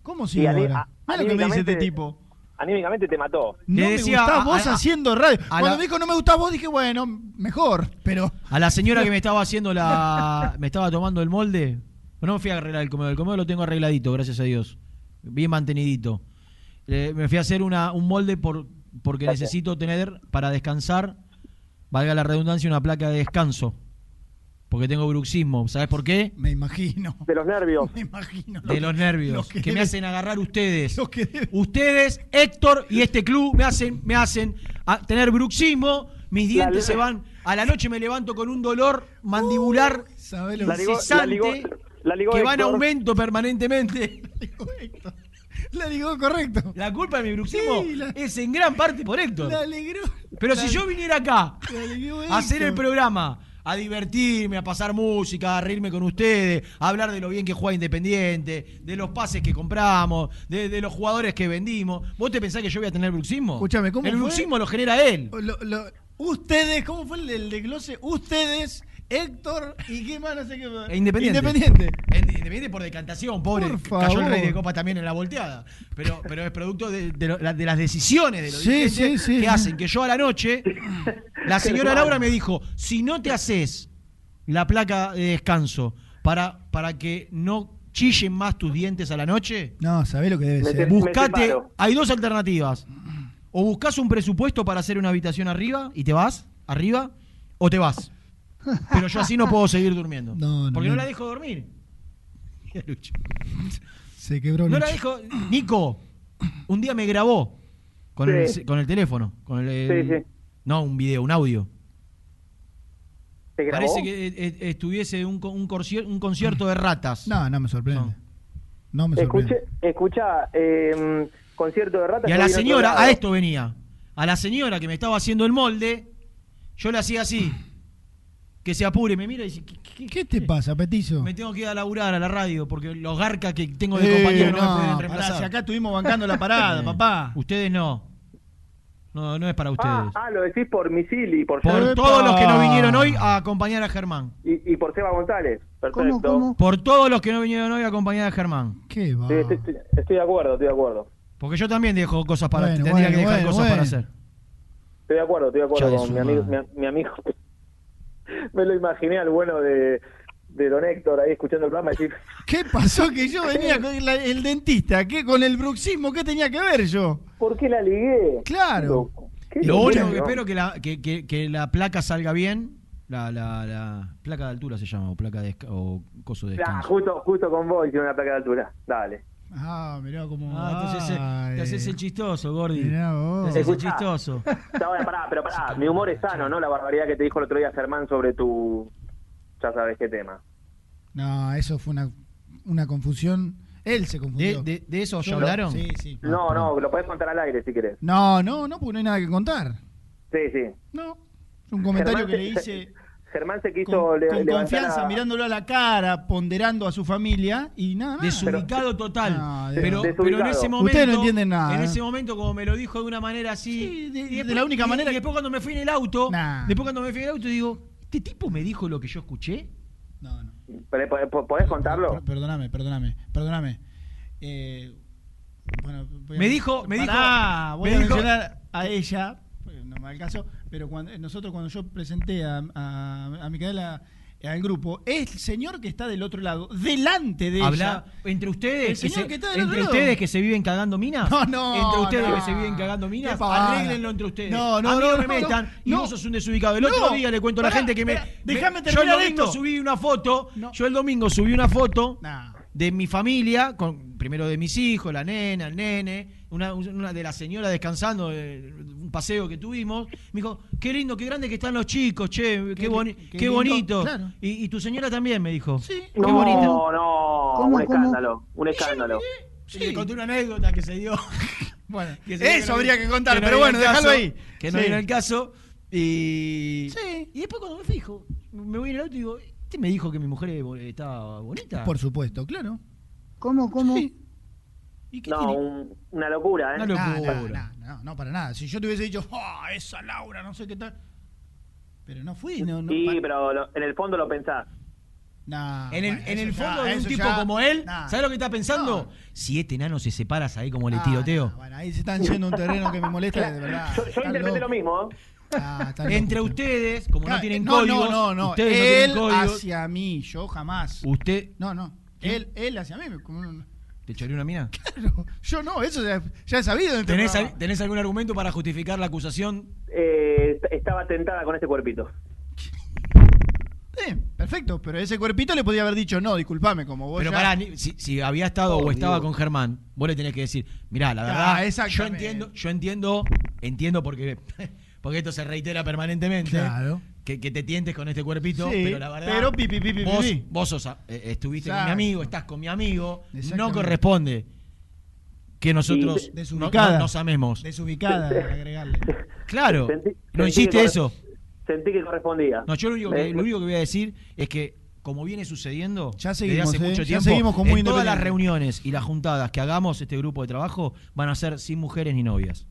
¿Cómo Sí, sigo ani- ahora? a- lo que me dice este tipo. Anímicamente te mató. No me decía gustás a- vos a- haciendo radio. Cuando la- me dijo no me gustás vos, dije, bueno, mejor. Pero A la señora que me estaba haciendo la. me estaba tomando el molde. No me fui a arreglar el comedor. El comedor lo tengo arregladito, gracias a Dios. Bien mantenidito. Eh, me fui a hacer una, un molde por, porque necesito tener para descansar, valga la redundancia, una placa de descanso. Porque tengo bruxismo. ¿Sabes por qué? me imagino. De los nervios. Me imagino. De los nervios. lo Que, que me hacen agarrar ustedes. lo que debe- Ustedes, Héctor y este club me hacen, me hacen a- tener bruxismo. Mis dientes se van. A la noche me levanto con un dolor mandibular ¿Sabés lo La que ligó, la incesante ligó, la ligó que va en Héctor. aumento permanentemente. La ligó correcto. La culpa de mi bruxismo Sí, la- es en gran parte por Héctor. La alegró. Pero la- si yo viniera acá a hacer el programa, a divertirme, a pasar música, a reírme con ustedes, a hablar de lo bien que juega Independiente, de los pases que compramos, de, de los jugadores que vendimos, ¿vos te pensás que yo voy a tener bruxismo? Escúchame, ¿cómo El fue? bruxismo lo genera él. Lo- lo- ustedes, ¿cómo fue el, el desglose? Ustedes, Héctor y qué más, no sé qué. E Independiente. Independiente. En- Independiente por decantación, pobre. Por Cayó el favor. rey de copa también en la volteada. Pero, pero es producto de, de lo- la- de las decisiones de los Sí, sí, sí. que hacen que yo a la noche. La señora Laura me dijo: si no te haces la placa de descanso para, para que no chillen más tus dientes a la noche, No, ¿sabés lo que debe Me ser? te- buscate. Hay dos alternativas. O buscas un presupuesto para hacer una habitación arriba y te vas, arriba, o te vas. Pero yo así no puedo seguir durmiendo. No, no, porque no no. la dejo dormir. Lucho. Se quebró No Lucho. la dejo. Nico, un día me grabó con, Sí. el, con el teléfono. Con el, el- Sí, sí. No, un video, un audio. ¿Te grabó? Parece que eh, eh, estuviese un, un, un concierto de ratas. No, no me sorprende. No. No me sorprende. Escucha, eh, concierto de ratas. Y a la señora, a esto venía. A la señora que me estaba haciendo el molde, yo le hacía así. Que se apure, me mira y dice, ¿qué, qué- ¿Qué te pasa, Petizo? me tengo que ir a laburar a la radio porque los garcas que tengo de Eh, compañero no, me pueden reemplazar. si acá estuvimos bancando la parada, papá. Ustedes no. No, no es para ustedes. Ah, ah, lo decís por Misil y por, Por Epa. todos los que no vinieron hoy a acompañar a Germán. y, y por Seba González. Perfecto. ¿Cómo, cómo? Por todos los que no vinieron hoy a acompañar a Germán. ¿Qué va? Sí, estoy, estoy- estoy de acuerdo, estoy de acuerdo. Porque yo también dejo cosas para Bueno, tendría que dejar bueno, cosas para hacer. Estoy de acuerdo, estoy de acuerdo Ya con mi amigo, mi amigo. Me lo imaginé al bueno de, de Don Héctor ahí escuchando el programa y decir, ¿Qué pasó que yo venía con la- el dentista? ¿Qué con el bruxismo? ¿Qué tenía que ver yo? ¿por qué la ligué? Claro. Lo único ¿no? que espero que la, que, que- que la placa salga bien. La, la, la placa de altura se llama, o placa de o coso de Ah, descanso. justo, justo con vos hicieron una placa de altura. Dale. Ah, mirá cómo. Ah, te haces, el- te el chistoso, Gordi. Mirá Te vos. haces el chistoso. Está bueno, pará, pero pará, mi humor es sano, ¿no? La barbaridad que te dijo el otro día Germán sobre tu... Ya sabes qué tema. No, eso fue una, una confusión. Él se ¿De, confundió. de, de eso ya hablaron? Sí, sí. No, no, lo podés contar al aire si querés. No, no, no, porque no hay nada que contar. Sí, sí. No. Es un comentario Germán que le se- hice Germán se quiso con, le- con confianza, a- mirándolo a la cara, ponderando a su familia y nada más. Desubicado total. No, de- pero, desubicado. pero en ese momento. Ustedes no entienden nada, En ¿eh? ese momento, como me lo dijo de una manera así. Sí, de- y de después- la única y- manera Y que- después, cuando me fui en el auto. Nah. Después, cuando me fui en el auto, digo: ¿Este tipo me dijo lo que yo escuché? No, no. ¿Podés- podés- ¿Podés contarlo? Per- Perdóname, perdóname, perdóname. Eh, bueno, voy a- Me dijo- me Pará, dijo- voy me a dijo- mencionar a ella, no me da el caso, pero cuando nosotros cuando yo presenté a, a, a Micaela al grupo, el señor que está del otro lado, delante de Habla ella. entre ustedes, El que señor se, que está del entre otro ustedes lado. que se viven cagando minas. No, no, Entre ustedes no. que se viven cagando minas, arréglenlo entre ustedes. No, no, a mí no, no, me no, metan. y no. vos sos un desubicado. El No, otro día le cuento a la gente que me. déjame yo el terminar domingo esto. subí una foto. No. Yo el domingo subí una foto de mi familia, con, primero de mis hijos, la nena, el nene, una, una de la señora descansando, de un paseo que tuvimos. Me dijo, qué lindo, qué grande que están los chicos, che, qué, Qué boni- li- qué qué lindo, bonito. claro. Y, y tu señora también me dijo. Sí. Qué no, bonito. no, ¿Cómo, un cómo? escándalo, un escándalo. Sí. Le conté una anécdota que se dio. Bueno, Que se dio eso no- habría que contar, no pero bueno, al déjalo ahí. Que no Sí. viene el caso. Y, Sí. y después cuando me fijo, me voy en el auto y digo, ¿este me dijo que mi mujer estaba bonita? Por supuesto, claro. ¿Cómo, cómo? ¿Y qué No, tiene? un- una locura, ¿eh? Una Nah, locura. nah, nah, no, no, para nada. Si yo te hubiese dicho, "Ah, esa Laura, no sé qué tal. Pero no fui, no, no. Sí, pero lo- en el fondo lo pensás. Nah, En el, bueno, en el ya- fondo de un tipo ya- como él, nah. ¿sabes lo que está pensando? Si este enano se separa, ahí como le Ah, tiroteo? nah, bueno, ahí se están yendo un terreno que me molesta de verdad. Yo, yo interpreté lo mismo. ¿eh? Ah, Entre ustedes, como no tienen no, códigos, No, no, no. ustedes no él tienen códigos, hacia mí, yo jamás. usted No, no. Él, él hacia mí. como un- te choreó una mina. Claro, yo no, eso ya, ya he sabido. en ¿Tenés, programa. al- ¿Tenés algún argumento para justificar la acusación? Eh, est- estaba tentada con ese cuerpito. Sí, perfecto, pero ese cuerpito le podía haber dicho no, disculpame, como vos Pero ya- pará, ni- si, si había estado Oh, o estaba Dios. con Germán, vos le tenés que decir, mirá, la Ah, verdad, yo exactamente. entiendo, yo entiendo, entiendo porque, porque esto se reitera permanentemente, Claro. que, que te tientes con este cuerpito, Sí, pero la verdad, pero pi, pi, pi, pi, vos, vos sos, eh, estuviste con mi amigo, estás con mi amigo, no corresponde que nosotros Sí, no- desubicada. no- nos amemos. Desubicada, agregarle. Claro, Sentí- no sentí hiciste eso. Sentí que correspondía. No, yo lo único, que, lo único que voy a decir es que como viene sucediendo Ya desde seguimos, hace ¿eh? mucho Ya tiempo, seguimos con muy en todas las reuniones y las juntadas que hagamos este grupo de trabajo van a ser sin mujeres ni novias.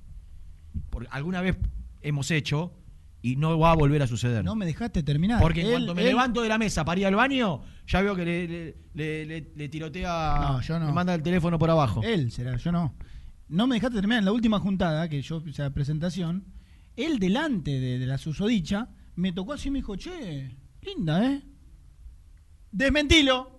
Porque alguna vez hemos hecho y no va a volver a suceder. No me dejaste terminar. Porque Él- cuanto me él- levanto de la mesa para ir al baño, ya veo que le, le- le- le- le tirotea, No, yo no. le manda el teléfono por abajo. Él será, yo no. No me dejaste terminar en la última juntada, que yo, o sea, presentación, él delante de, de la susodicha, me tocó así y me dijo, che, linda, ¿eh? Desmentilo.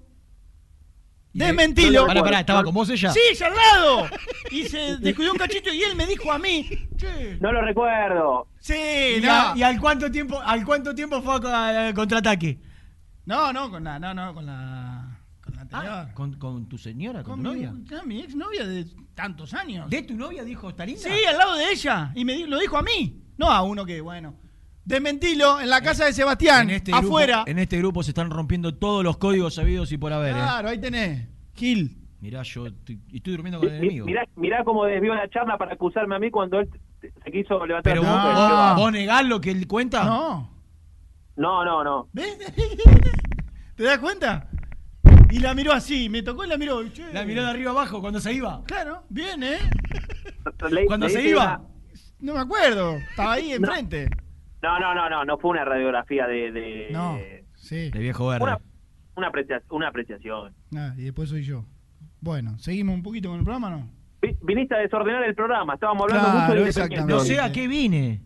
Desmentilo. Pará, pará, ¿estaba con vos ella? Sí, ya al lado. Y se descuidó un cachito y él me dijo a mí, che. No lo recuerdo. Sí, ¿Y, no. a- y al cuánto tiempo al cuánto tiempo fue a- al contraataque? No, no, con la, no, no, con la, con la anterior. Ah, ¿Con, con tu señora, con, con tu mi, novia? no, mi ex novia de tantos años. ¿De tu novia dijo está linda? Sí, al lado de ella. Y me di- lo dijo a mí. No a uno que, bueno. Desmentilo en la casa de Sebastián, En este, grupo, afuera. en este grupo se están rompiendo todos los códigos sabidos y por haber. ¿eh? Claro, ahí tenés. Gil. Mirá, yo estoy, estoy durmiendo con el Mi- enemigo. Mirá, mirá cómo desvió la charla para acusarme a mí cuando él se quiso levantar Pero la vos, boca. vos- negás lo que él cuenta. No. No, no, no. ¿Te das cuenta? Y la miró así, me tocó y la miró. che. La miró de arriba abajo cuando se iba. Claro, bien, ¿eh? Le- Cuando le se iba. una- No me acuerdo. Estaba ahí enfrente. No, no, no, no, no fue una radiografía de... de No. Sí. De viejo verde. Una, una, aprecia- una apreciación. Ah, y después soy yo. Bueno, ¿seguimos un poquito con el programa no? Vi- Viniste a desordenar el programa, estábamos hablando Claro, mucho de exactamente. No sé a qué vine.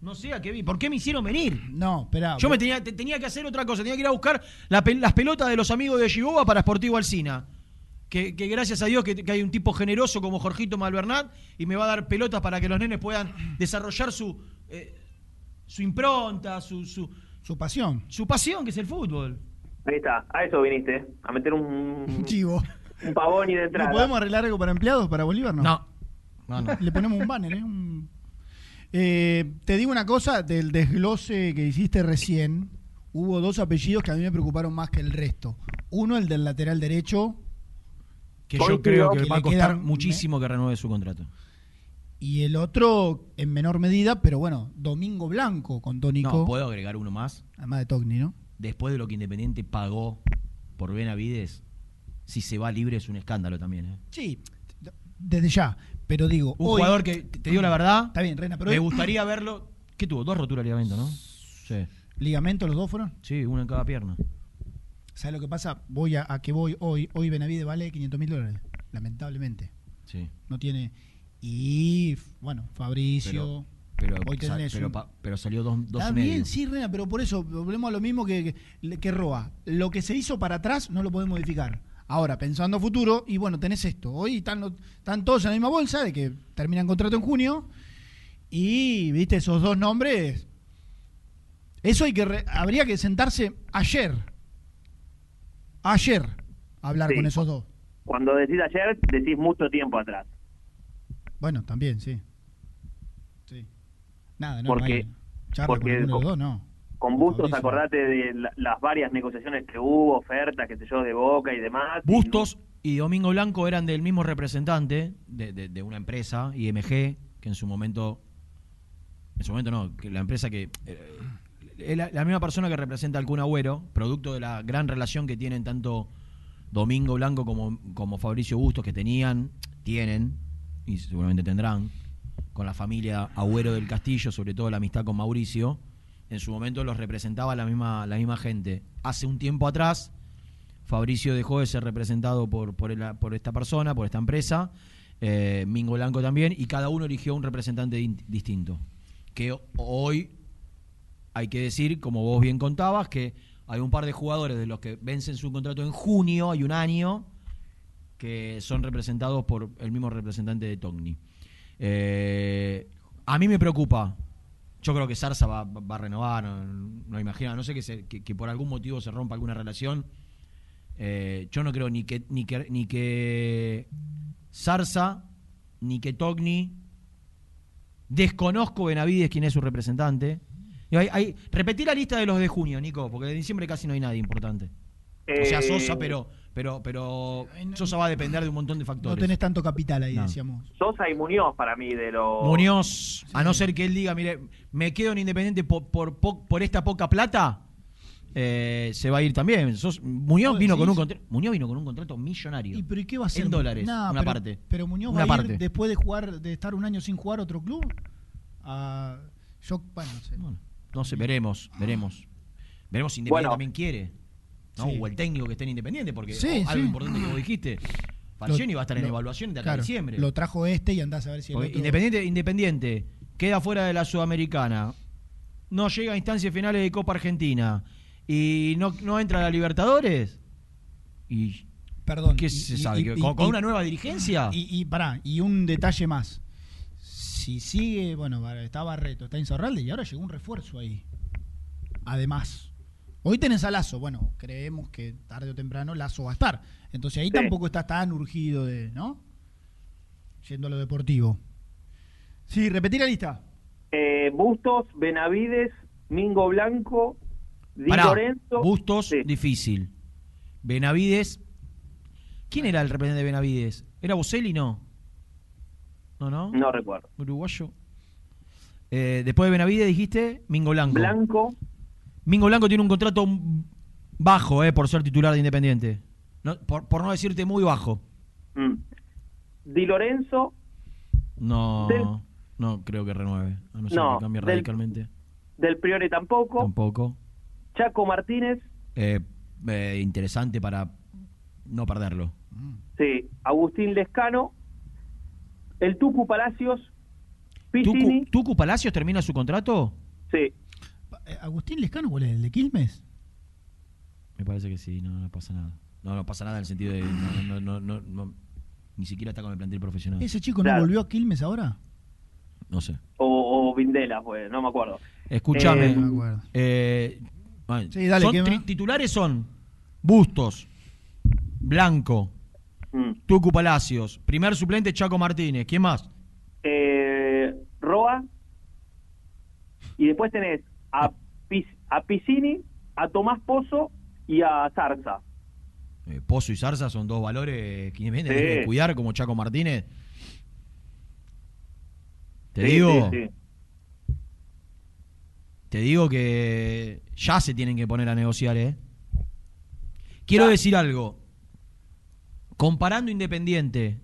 No sé a qué vine. ¿Por qué me hicieron venir? No, espera. Yo me tenía, te- tenía que hacer otra cosa. Tenía que ir a buscar la las pelotas de los amigos de Giboba para Sportivo Alcina. Que, que gracias a Dios que, que hay un tipo generoso como Jorgito Malvernat y me va a dar pelotas para que los nenes puedan desarrollar su, eh, su impronta, su, su, Su pasión. su pasión, que es el fútbol. Ahí está, a eso viniste, a meter un, Chivo. un pavón y de ¿No entrada. podemos arreglar algo para empleados, para Bolívar? No. No. No, no. Le ponemos un banner, ¿eh? Un- Eh, te digo una cosa, del desglose que hiciste recién, hubo dos apellidos que a mí me preocuparon más que el resto. Uno, el del lateral derecho, Que yo creo que, Que va a costar muchísimo que renueve su contrato. Y el otro, en menor medida, pero bueno, Domingo Blanco con Tónico, No, puedo agregar uno más. además de Togni, ¿no? Después de lo que Independiente pagó por Benavides, si se va libre es un escándalo también. ¿eh? Sí, desde ya. Pero digo, Un hoy- jugador que, te digo la verdad, Está bien, Reina, pero me hoy- gustaría verlo. ¿Qué tuvo? Dos roturas de ligamento, ¿no? Sí. ¿Ligamento los dos fueron? Sí, una en cada pierna. ¿Sabes lo que pasa? Voy a, a que voy hoy. Hoy Benavides vale 500 mil dólares, lamentablemente. Sí. No tiene. Y, bueno, Fabricio. Pero, hoy sa- tenés pero, un- pa- pero salió dos, dos Está y medio. bien, sí, Rena, pero por eso volvemos a lo mismo que, que, que Roa. Lo que se hizo para atrás no lo podemos modificar. Ahora, pensando a futuro, y bueno, tenés esto. Hoy están, están todos en la misma bolsa de que terminan contrato en junio. Y, viste, esos dos nombres. Eso hay que re- habría que sentarse ayer. Ayer. a hablar Sí. con esos dos. Cuando decís ayer, decís mucho tiempo atrás. Bueno, también, sí. Sí. Nada, no. Porque- charla porque con con- dos, no. Con Bustos, Fabricio. acordate de la- las varias negociaciones que hubo, ofertas, que sé yo, de Boca y demás. y Bustos y Domingo Blanco eran del mismo representante de, de- de una empresa, IMG, que en su momento En su momento no, que la empresa que. eh, es la, la misma persona que representa al Kun Agüero, producto de la gran relación que tienen tanto Domingo Blanco como, como Fabricio Bustos, que tenían, tienen, y seguramente tendrán, con la familia Agüero del Castillo, sobre todo la amistad con Mauricio. En su momento los representaba la misma, la misma gente. Hace un tiempo atrás, Fabricio dejó de ser representado por, por, el- por esta persona, por esta empresa, eh, Mingo Blanco también, y cada uno eligió un representante distinto. Que hoy hay que decir, como vos bien contabas, que hay un par de jugadores de los que vencen su contrato en junio, hay un año, que son representados por el mismo representante de Togni. Eh, a mí me preocupa. Yo creo que Sarsa va, va a renovar, no, no imagino, no sé que, se- que, que por algún motivo se rompa alguna relación. Eh, yo no creo ni que ni que ni que Sarsa ni que Togni desconozco Benavides quién es su representante. Hay- hay- repetí la lista de los de junio, Nico, porque de diciembre casi no hay nadie importante. O sea, Eh, Sosa, pero pero pero Sosa va a depender de un montón de No factores. tenés tanto capital ahí, No. decíamos. Sosa y Muñoz para mí de los... Muñoz, a no ser que él diga, mire, me quedo en Independiente por, por, po- por esta poca plata, eh, se va a ir también. Sos- Muñoz, ¿Vos vino con un Muñoz vino con un contrato millonario. ¿Y pero ¿y qué va a hacer? En dólares, Nah, una pero, parte. Pero Muñoz Una va a parte. ir después de jugar, de estar un año sin jugar a otro club. A, yo, bueno, no sé. No sé, veremos, veremos. Veremos si Independiente Bueno. también quiere. ¿No? Sí. O el técnico que esté en Independiente, porque Sí, algo importante que vos dijiste. Falcioni va a estar en Lo- evaluación de acá a claro, diciembre. Lo trajo este y andás a ver si el otro- Independiente, Independiente queda fuera de la Sudamericana, no llega a instancias finales de Copa Argentina y no, no entra a la Libertadores. Y Perdón. ¿Qué se y- sabe? y- ¿Que y- ¿Con, una nueva dirigencia? Y, y pará, y un detalle más. Si sigue, bueno, está Barreto, está Insaurralde y ahora llegó un refuerzo ahí. Además. Hoy tenés a Lazo, bueno, creemos que tarde o temprano Lazo va a estar. Entonces ahí Sí. tampoco está tan urgido de, ¿no? Yendo a lo deportivo. Sí, repetí la lista. Eh, Bustos, Benavides, Mingo Blanco, Di Pará, Lorenzo. Bustos, difícil. Benavides. ¿Quién era el representante de Benavides? ¿Era Boselli? No. No, no. No recuerdo. Uruguayo. Eh, después de Benavides dijiste Mingo Blanco. Blanco. Mingo Blanco tiene un contrato bajo, eh, por ser titular de Independiente. No, por, por no decirte muy bajo. Mm. Di Lorenzo, No, Del- no creo que renueve. A no ser No, que cambie del- radicalmente. Del Priore tampoco. Tampoco. Chaco Martínez, Eh, eh, interesante para no perderlo. sí. Agustín Lescano, el Tucu Palacios, ¿Tucu, Tucu Palacios termina su contrato? sí. Eh, Agustín Lescano, ¿cuál es? ¿El de Quilmes? Me parece que sí, no, no pasa nada. No, no pasa nada en el sentido de. No, no, no, no, no- ni siquiera está con el plantel profesional. ¿Ese chico Claro. no volvió a Quilmes ahora? No sé. O, o Vindela, pues, no me acuerdo. Escúchame. Eh, No eh, titulares son Bustos, Blanco, Mm. Tucu Palacios, primer suplente Chaco Martínez. ¿Quién más? eh, Roa, y después tenés a, Pis- a Piscini, a Tomás Pozo y a Zarza. Eh, Pozo y Zarza son dos valores que Independiente Sí. que cuidar como Chaco Martínez. Te Sí, digo, sí, te digo que ya se tienen que poner a negociar, ¿eh? Quiero decir algo. Comparando Independiente,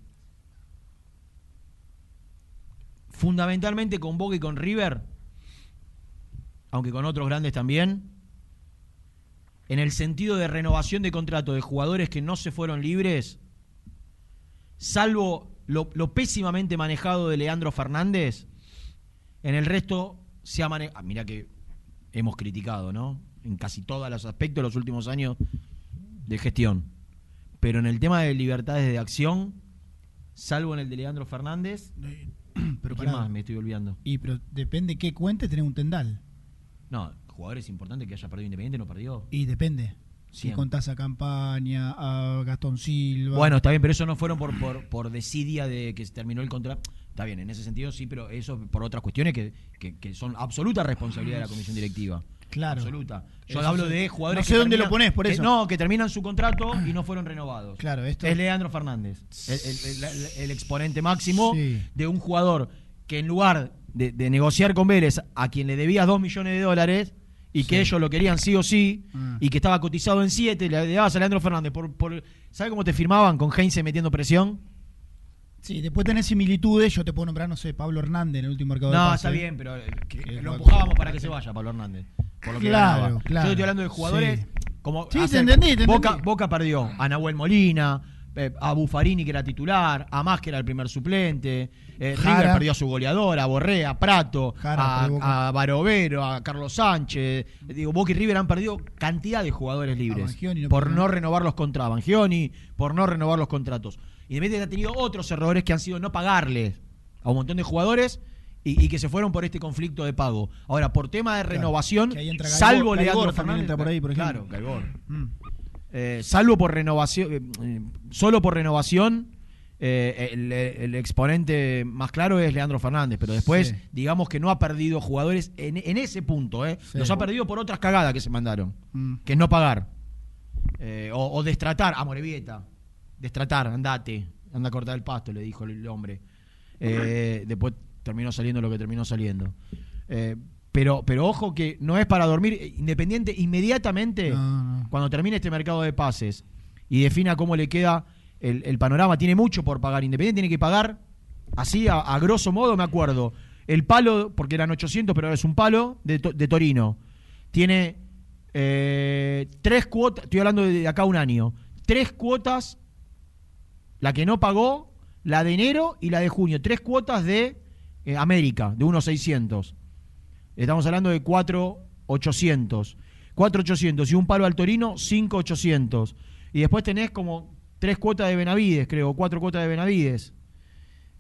fundamentalmente con Boca y con River, aunque con otros grandes también, en el sentido de renovación de contrato de jugadores que no se fueron libres, salvo lo, lo pésimamente manejado de Leandro Fernández, en el resto se ha manejado. mira que hemos criticado, ¿no? En casi todos los aspectos de los últimos años de gestión. Pero en el tema de libertades de acción, salvo en el de Leandro Fernández, Pero ¿qué más me estoy olvidando? Y pero depende qué cuente, tenés un tendal. No, jugadores importantes que haya perdido Independiente no perdió. Y depende. Si contás a Campaña, a Gastón Silva. Bueno, está bien, pero eso no fueron por, por, por desidia de que se terminó el contrato. Está bien, en ese sentido sí, pero eso por otras cuestiones que, que, que son absoluta responsabilidad de la comisión directiva. Claro. Absoluta. Yo Eso hablo de jugadores No sé que dónde terminan- lo ponés, por que- eso. no, que terminan su contrato y no fueron renovados. Claro, esto- Es Leandro Fernández, el, el- el- el exponente máximo Sí. de un jugador que en lugar de, de negociar con Vélez a quien le debías 2 millones de dólares y que ellos lo querían sí o sí Ah. y que estaba cotizado en 7, le dabas a Leandro Fernández. Por, por, ¿Sabes cómo te firmaban con Heinze metiendo presión? Sí, después tenés similitudes. Yo te puedo nombrar, no sé, Pablo Hernández en el último mercado de No, está bien, pero eh, que- Que lo empujábamos para que se vaya Pablo Hernández. Por lo que Claro, ganaba. claro. Yo estoy hablando de jugadores Sí. como Sí, te entendí, te Boca, entendí. Boca perdió a Nahuel Molina, eh, a Buffarini que era titular, a Más que era el primer suplente, eh, Jara. River perdió a su goleador, a Borré, a Prato, Jara, a, Barovero, a Carlos Sánchez. Digo, Boca y River han perdido cantidad de jugadores libres no por no renovar los contratos. Bangioni, por no renovar los contratos. Independiente ha tenido otros errores que han sido no pagarles a un montón de jugadores y, y que se fueron por este conflicto de pago. Ahora, por tema de renovación, salvo Leandro también Fernández. entra por ahí, por ejemplo. Claro, Gaibor. Mm. Eh, salvo por renovación, eh, eh, solo por renovación, eh, el, el exponente más claro es Leandro Fernández, pero después, Sí. digamos que no ha perdido jugadores en, en ese punto, ¿eh? Sí. Los ha perdido por otras cagadas que se mandaron, Mm. que es no pagar. O, o destratar, a Morevieta. Destratar, andate, anda a cortar el pasto, le dijo el, el hombre. Después terminó saliendo lo que terminó saliendo. Pero, pero ojo que no es para dormir. eh, Independiente, inmediatamente, cuando termine este mercado de pases y defina cómo le queda el, el panorama, tiene mucho por pagar. Independiente tiene que pagar, así a, a grosso modo, me acuerdo, el palo, porque eran 800, pero es un palo, de, de Torino. Tiene eh, tres cuotas, estoy hablando de, de acá un año, tres cuotas, la que no pagó, la de enero y la de junio, tres cuotas de eh, América, de unos 600. Estamos hablando de 4,800. 4,800 y un palo al Torino, 5,800. Y después tenés como tres cuotas de Benavides, creo, cuatro cuotas de Benavides.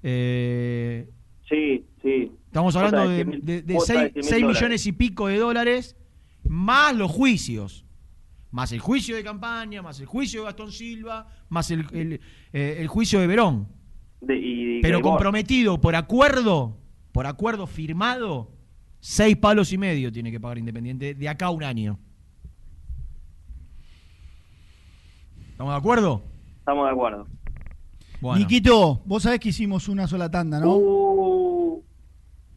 Eh, Sí, sí. estamos hablando de, 100.000 de, cuota 6, de 100.000 dólares. millones y pico de dólares, más los juicios. Más el juicio de campaña, más el juicio de Gastón Silva, más el, el, eh, el juicio de Verón. De- y Pero comprometido por acuerdo, por acuerdo firmado, Seis palos y medio tiene que pagar Independiente de acá a un año. ¿Estamos de acuerdo? Estamos de acuerdo. Bueno. Niquito, vos sabés que hicimos una sola tanda, ¿no? Uh.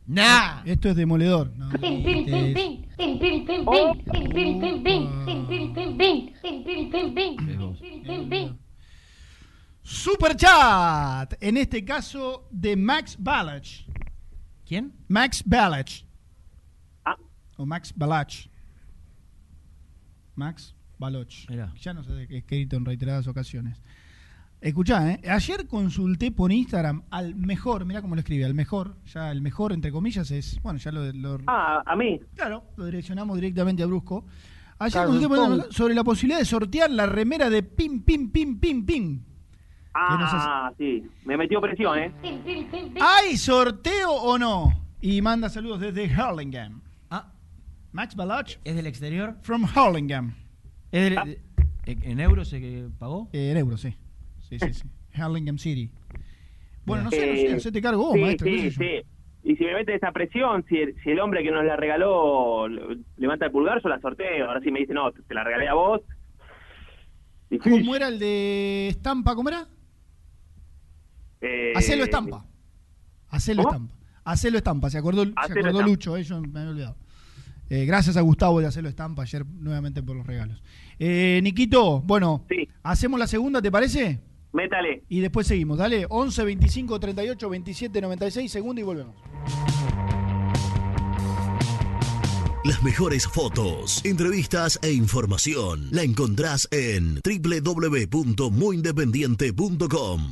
Nah. Esto es demoledor. No, Super chat, en este caso de Max Balach. ¿Quién? Max Balach. O Max Balach. Max Baloch. Mirá. Ya nos he escrito en reiteradas ocasiones. Escuchá, ¿eh? ayer consulté por Instagram al mejor, mira cómo lo escribe, al mejor, ya el mejor entre comillas es, bueno, ya lo, lo- Ah, a mí. Claro, lo direccionamos directamente a Brusco. Ayer Claro, consulté por Instagram sobre la posibilidad de sortear la remera de Pim Pim Pim Pim Pim. Ah, sí. Me metió presión, ¿eh? ¿Hay sorteo o no? Y manda saludos desde Hurlingham. Ah. Max Balach. ¿Es del exterior? From Hurlingham. ¿Es del- de- ¿En euros se que pagó? Eh, en euros, sí. Sí, sí, sí. Hurlingham City. Bueno, no sé, no sé, Eh, hacete cargo vos, sí, maestro. Sí, sé sí. Y si me mete esa presión, si el, si el hombre que nos la regaló le- levanta el pulgar, yo la sorteo. Ahora sí me dice, no, te la regalé a vos. Difícil. ¿Cómo era el de estampa? ¿Cómo era? Eh, Hacelo estampa. Hacelo ¿Cómo? estampa. Hacelo estampa. Se acordó, se acordó estampa. Lucho, eh, yo me había olvidado. Eh, gracias a Gustavo de Hacelo estampa ayer nuevamente por los regalos. Eh, Niquito, bueno, hacemos la segunda, ¿te parece? Métale. Y después seguimos. Dale, 11, 25, 38, 27, 96, segunda y volvemos. Las mejores fotos, entrevistas e información la encontrás en www.muyindependiente.com.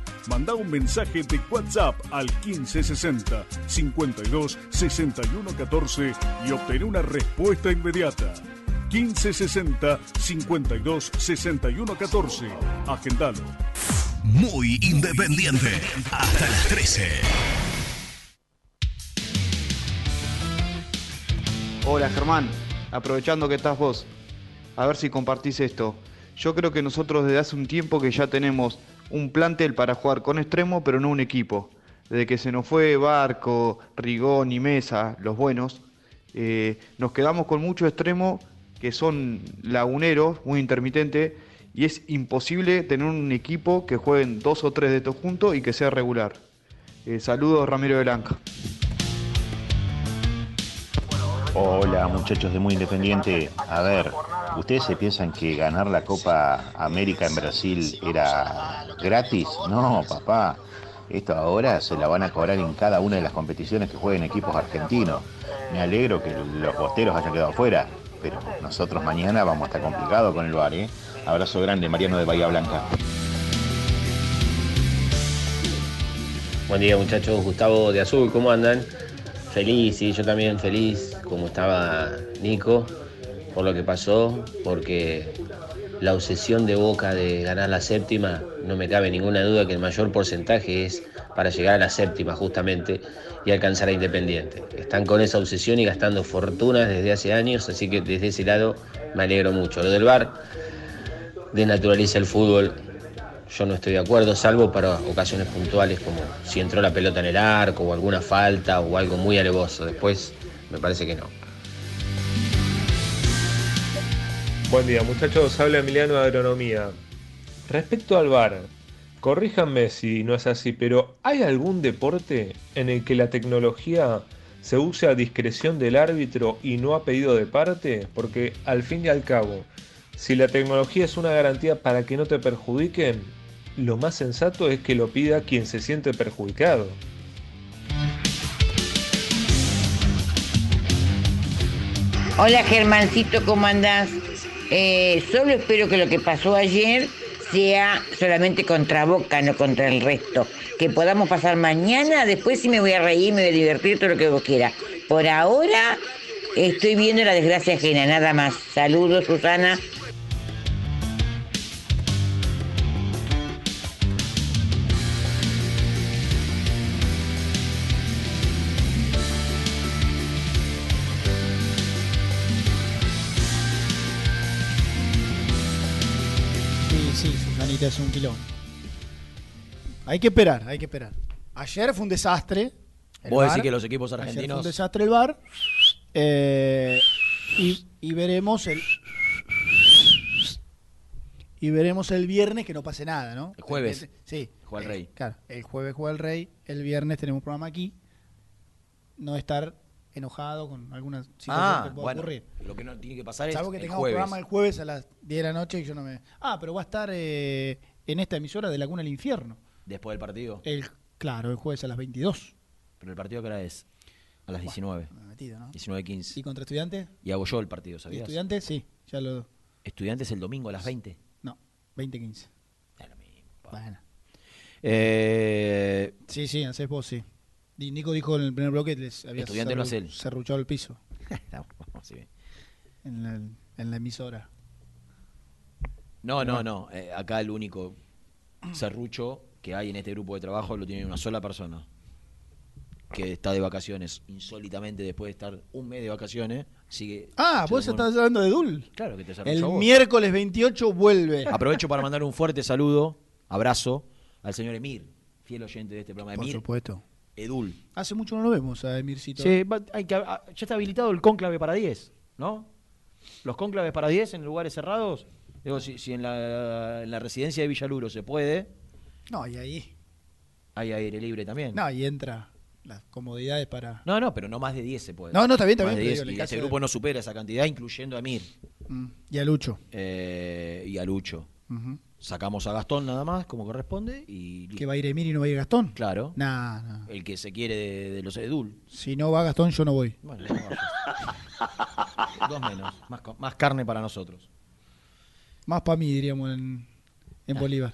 Manda un mensaje de WhatsApp al 1560 52 61 14 y obtén una respuesta inmediata. 1560 52 61 14. Agendalo. Muy independiente. Hasta las 13. Hola Germán, aprovechando que estás vos, a ver si compartís esto. Yo creo que nosotros desde hace un tiempo que ya tenemos un plantel para jugar con extremo, pero no un equipo. Desde que se nos fue Barco, Rigón y Mesa, los buenos, eh, nos quedamos con mucho extremo que son laguneros, muy intermitentes, y es imposible tener un equipo que jueguen dos o tres de estos juntos y que sea regular. Eh, saludos Ramiro de Blanca. Hola muchachos de Muy Independiente. A ver, ¿ustedes se piensan que ganar la Copa América en Brasil era gratis? No, papá. Esto ahora se la van a cobrar en cada una de las competiciones que jueguen equipos argentinos. Me alegro que los bosteros hayan quedado fuera, pero nosotros mañana vamos a estar complicados con el bar, ¿eh? Abrazo grande, Mariano de Bahía Blanca. Buen día muchachos, Gustavo de Azul, ¿cómo andan? Feliz, sí, yo también feliz, como estaba Nico, por lo que pasó, porque la obsesión de Boca de ganar la séptima, no me cabe ninguna duda que el mayor porcentaje es para llegar a la séptima justamente y alcanzar a Independiente. Están con esa obsesión y gastando fortunas desde hace años, así que desde ese lado me alegro mucho. Lo del VAR desnaturaliza el fútbol, yo no estoy de acuerdo, salvo para ocasiones puntuales como si entró la pelota en el arco o alguna falta o algo muy alevoso. Después me parece que no. Buen día, muchachos. Habla Emiliano de Agronomía. Respecto al VAR, corríjanme si no es así, pero ¿hay algún deporte en el que la tecnología se use a discreción del árbitro y no a pedido de parte? Porque al fin y al cabo, si la tecnología es una garantía para que no te perjudiquen, lo más sensato es que lo pida quien se siente perjudicado. Hola Germancito, ¿cómo andás? Eh, solo espero que lo que pasó ayer sea solamente contra Boca, no contra el resto. Que podamos pasar mañana, después sí me voy a reír, me voy a divertir, todo lo que vos quieras. Por ahora estoy viendo la desgracia ajena, nada más. Saludos, Susana. Es un quilón. Hay que esperar, hay que esperar. Ayer fue un desastre. el Vos decís VAR. que los equipos Ayer argentinos- fue un desastre el bar. y, y veremos el. Y veremos el viernes que no pase nada, ¿no? El jueves. Sí. Juega el Rey. Claro, el jueves juega el Rey, el viernes tenemos un programa aquí. No estar enojado con alguna situación Ah, que pueda bueno, ocurrir. lo que no tiene que pasar es que el tengamos jueves. programa el jueves a las 10 de la noche y yo no me... Ah, pero va a estar eh, en esta emisora de Laguna del Infierno. Después del partido. El, claro, el jueves a las 22. Pero el partido que hora es a las 19. metido, ¿no? 19.15. ¿Y contra estudiantes? Y hago yo el partido, ¿Y ¿sabías? estudiantes? Sí, ya lo... Estudiantes el domingo a las 20. No, 20-15. Bueno. Eh, Sí, sí, haces vos, sí. Y Nico dijo en el primer bloque que les había Estudiante no hace él. serruchado el piso. sí. en, la, en la emisora. No, no, no. eh, acá el único serrucho que hay en este grupo de trabajo lo tiene una sola persona. Que está de vacaciones insólitamente después de estar un mes de vacaciones. Sigue. Ah, vos estás hablando de Dul. Claro que te El vos. miércoles 28 vuelve. Aprovecho para mandar un fuerte saludo, abrazo al señor Emir, fiel oyente de este programa. Por Emir, supuesto. Edul. Hace mucho no lo vemos a Emircito. Sí, va- hay que- ah, ya está habilitado el cónclave para 10, ¿no? Los cónclaves para 10 en lugares cerrados. Digo, si, si en, la, en la residencia de Villaluro se puede, No, y ahí. hay aire libre también. No, y entra las comodidades para. No, no, pero no más de 10 se puede. No, no, está bien, está Más bien, de pero 10, digo, en el y caso este de- grupo no supera esa cantidad, incluyendo a Emir Mm, Y a Lucho. eh, y a Lucho. Ujú. Sacamos a Gastón nada más, como corresponde, y ¿Que va a ir Emir y no va a ir Gastón? Claro. Nah, nah. El que se quiere de, de los Edul. Si no va Gastón, yo no voy. Bueno, no. Dos menos. Más, carne para nosotros. Más para mí, diríamos, en, en Bolívar.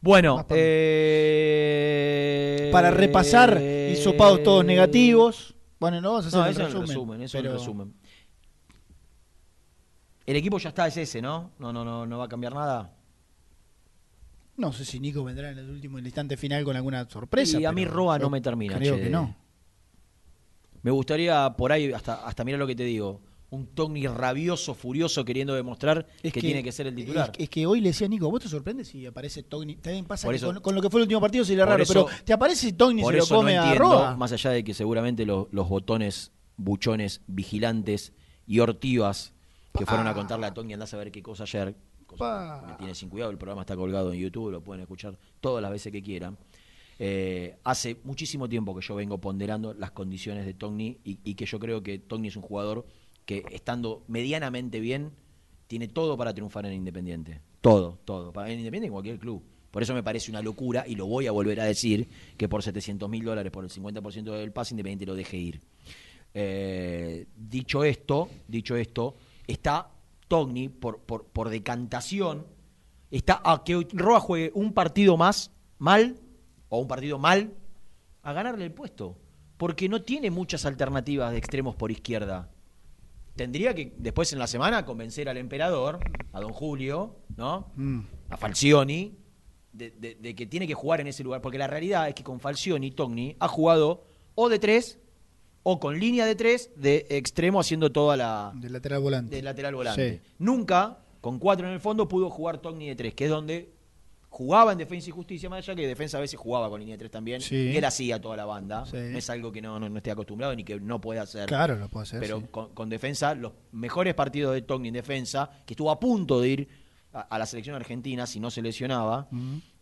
Bueno, Más pa' mí. eh... Para repasar, hisopados todos negativos. Bueno, no vamos a hacer No, el eso es el resumen. resumen, eso pero- el resumen. El equipo ya está, es ese, ¿no? No, no, no, no va a cambiar nada. No sé si Nico vendrá en el último el instante final con alguna sorpresa. y a mí Roa no me termina. Creo che. que no. Me gustaría por ahí, hasta, hasta mira lo que te digo, un Togni rabioso, furioso, queriendo demostrar que, tiene que ser el titular. Es, es que hoy le decía a Nico, ¿vos te sorprendes si aparece Togni? También pasa que con, con lo que fue el último partido sería raro, eso- pero ¿te aparece si Togni se lo come no a Roa? más allá de que seguramente los, los botones, buchones, vigilantes y ortivas que fueron a contarle a Togni, andás a ver qué cosa ayer, cosa Pa. que me tiene sin cuidado, el programa está colgado en YouTube, lo pueden escuchar todas las veces que quieran. Eh, hace muchísimo tiempo que yo vengo ponderando las condiciones de Togni y, y que yo creo que Togni es un jugador que estando medianamente bien tiene todo para triunfar en Independiente. Todo, todo. Para en Independiente en cualquier club. Por eso me parece una locura, y lo voy a volver a decir, que por 700 mil dólares, por el 50% del pase, Independiente lo deje ir. Eh, dicho esto, dicho esto, está Togni por, por, por decantación, está a que Roa juegue un partido más mal, o un partido mal, a ganarle el puesto. Porque no tiene muchas alternativas de extremos por izquierda. Tendría que después en la semana convencer al emperador, a don Julio, ¿no? Mm. A Falcioni, de, de- de que tiene que jugar en ese lugar. Porque la realidad es que con Falcioni, Togni ha jugado o de tres o con línea de tres de extremo haciendo toda la. De lateral volante. De lateral volante. Sí. Nunca, con cuatro en el fondo, pudo jugar Togni de tres, que es donde jugaba en defensa y justicia, más allá que defensa a veces jugaba con línea de tres también. Sí. Y él hacía toda la banda. Sí. No es algo que no, no, no esté acostumbrado ni que no puede hacer. Claro, lo puede hacer, Pero sí. con, con defensa, los mejores partidos de Togni en defensa, que estuvo a punto de ir a, a la selección argentina si no se lesionaba.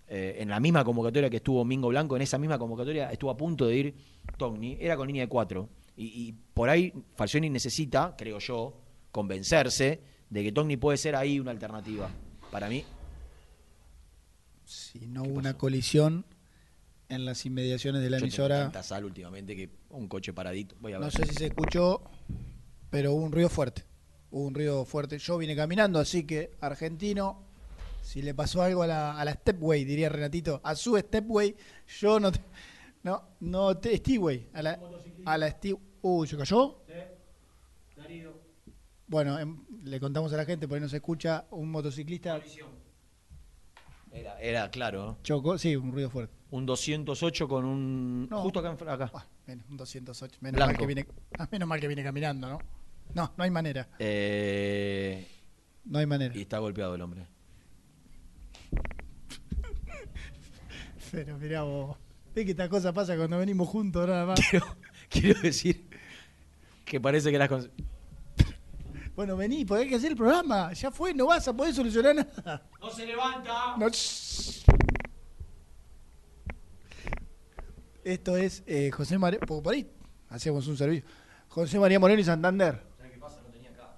Eh, en la misma convocatoria que estuvo Mingo Blanco, en esa misma convocatoria estuvo a punto de ir Togni, era con línea de cuatro. Y, y por ahí Falcioni necesita, creo yo, convencerse de que Togni puede ser ahí una alternativa. Para mí, Si no hubo una colisión en las inmediaciones de la yo tengo emisora, tanta sal últimamente que un coche paradito. Voy a ver. no sé si se escuchó, pero hubo un ruido fuerte. Hubo un ruido fuerte. Yo vine caminando, así que argentino, si le pasó algo a la, a la Stepway, diría Renatito, a su Stepway, yo no te, no, no te, Steway, a la, a la Stew, uy, ¿se cayó? Bueno, em, le contamos a la gente, por ahí no se escucha, un motociclista Era, era claro. chocó, sí, un ruido fuerte. Un 208 con un. No. Justo acá. acá. Menos, un 208. Menos mal, que viene, ah, menos mal que viene caminando, ¿no? No, no hay manera. Eh, No hay manera. y está golpeado el hombre. Pero mirá vos. Ves que esta cosa pasa cuando venimos juntos nada más. Quiero decir que parece que las cons- Bueno, vení, porque hay que hacer el programa. Ya fue, no vas a poder solucionar nada. ¡No se levanta! No, shh. Esto es eh, José María. Por por ahí hacemos un servicio. José María Moreno y Santander. ¿Sabes qué pasa? No tenía casco.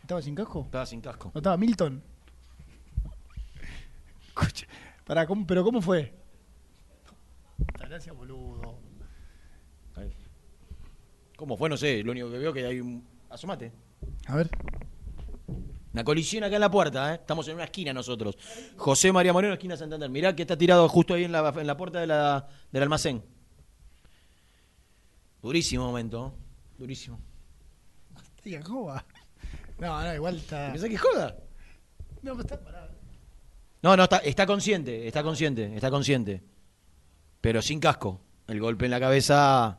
¿Estaba sin casco? Estaba sin casco. ¿No estaba Milton? Escucha, pará, ¿cómo- ¿pero cómo fue? Gracias, boludo. ¿Cómo fue? No sé. Lo único que veo que hay un. Asomate. A ver. Una colisión acá en la puerta, ¿eh? Estamos en una esquina nosotros. José María Moreno, esquina Santander. Mirá que está tirado justo ahí en la, en la puerta de la- del almacén. Durísimo momento, ¿eh? Durísimo. ¿cómo va? No, no, igual está. ¿Pensás que joda? No, pero está parado. No, no, está, está consciente, está consciente, está consciente. Pero sin casco. El golpe en la cabeza.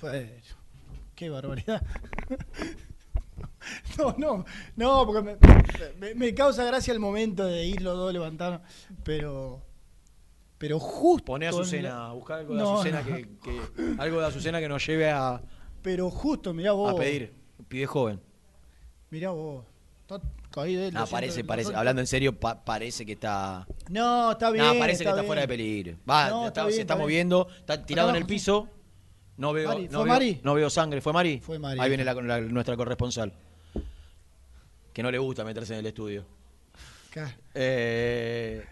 Pues, qué barbaridad. No, no, no, porque me, me- me causa gracia el momento de ir los dos levantados, pero pero justo Poné a en Azucena, la- buscá algo de No, Azucena no. que, que- algo de Azucena que nos lleve a, pero justo, mirá vos. a pedir. Pide joven. Mirá vos. Está caído él, No, siento, parece, parece, hablando en serio, pa- parece que está. No, está bien. no, parece que está bien. fuera de peligro. Va, No, está- está bien, se está moviendo, está tirado Acá en el piso. No veo, Mari, no, ¿fue veo Mari? no veo sangre. ¿Fue Mari? Fue Mari. Ahí viene la- la- nuestra corresponsal. Que no le gusta meterse en el estudio. Eh,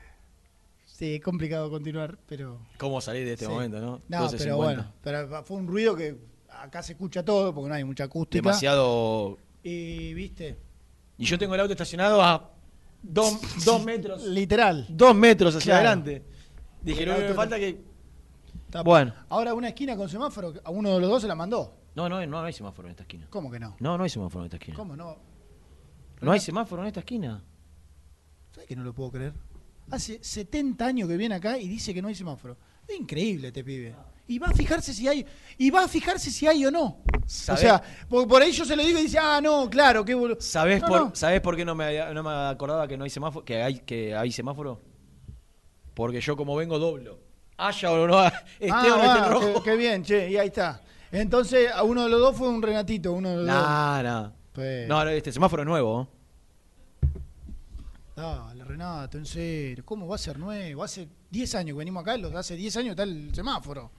Sí, es complicado continuar, pero. ¿Cómo salir de este Sí. momento, no? No, 12:50. pero bueno, pero fue un ruido que acá se escucha todo porque no hay mucha acústica. Demasiado. Y, viste, Y yo tengo el auto estacionado a dos, dos metros. literal. Dos metros hacia Claro. adelante. Dije, El lo que me auto- falta que. Está- Bueno. Ahora una esquina con semáforo, a uno de los dos se la mandó. No, no, no hay semáforo en esta esquina. ¿Cómo que no? No, no hay semáforo en esta esquina. ¿Cómo no? No hay semáforo en esta esquina. ¿Sabes que no lo puedo creer? Hace 70 años que viene acá y dice que no hay semáforo. Es increíble este pibe. Y va a fijarse si hay, y va a fijarse si hay o no. ¿Sabés? O sea, por, por ahí yo se lo digo y dice, ah, no, claro, qué boludo. ¿Sabés, No, por, no. ¿Sabés por qué no me, no me acordaba que no hay semáforo? Que hay, que hay semáforo. Porque yo como vengo doblo. Haya o no, esté Ah, o no esté rojo. qué, qué bien, che, y ahí está. Entonces, a uno de los dos fue un Renatito, uno de los Nah, dos. nah. Pues- No, este semáforo es nuevo. ¿eh? Dale, Renato, en serio. ¿Cómo va a ser nuevo? Hace 10 años que venimos acá, los hace 10 años está el semáforo.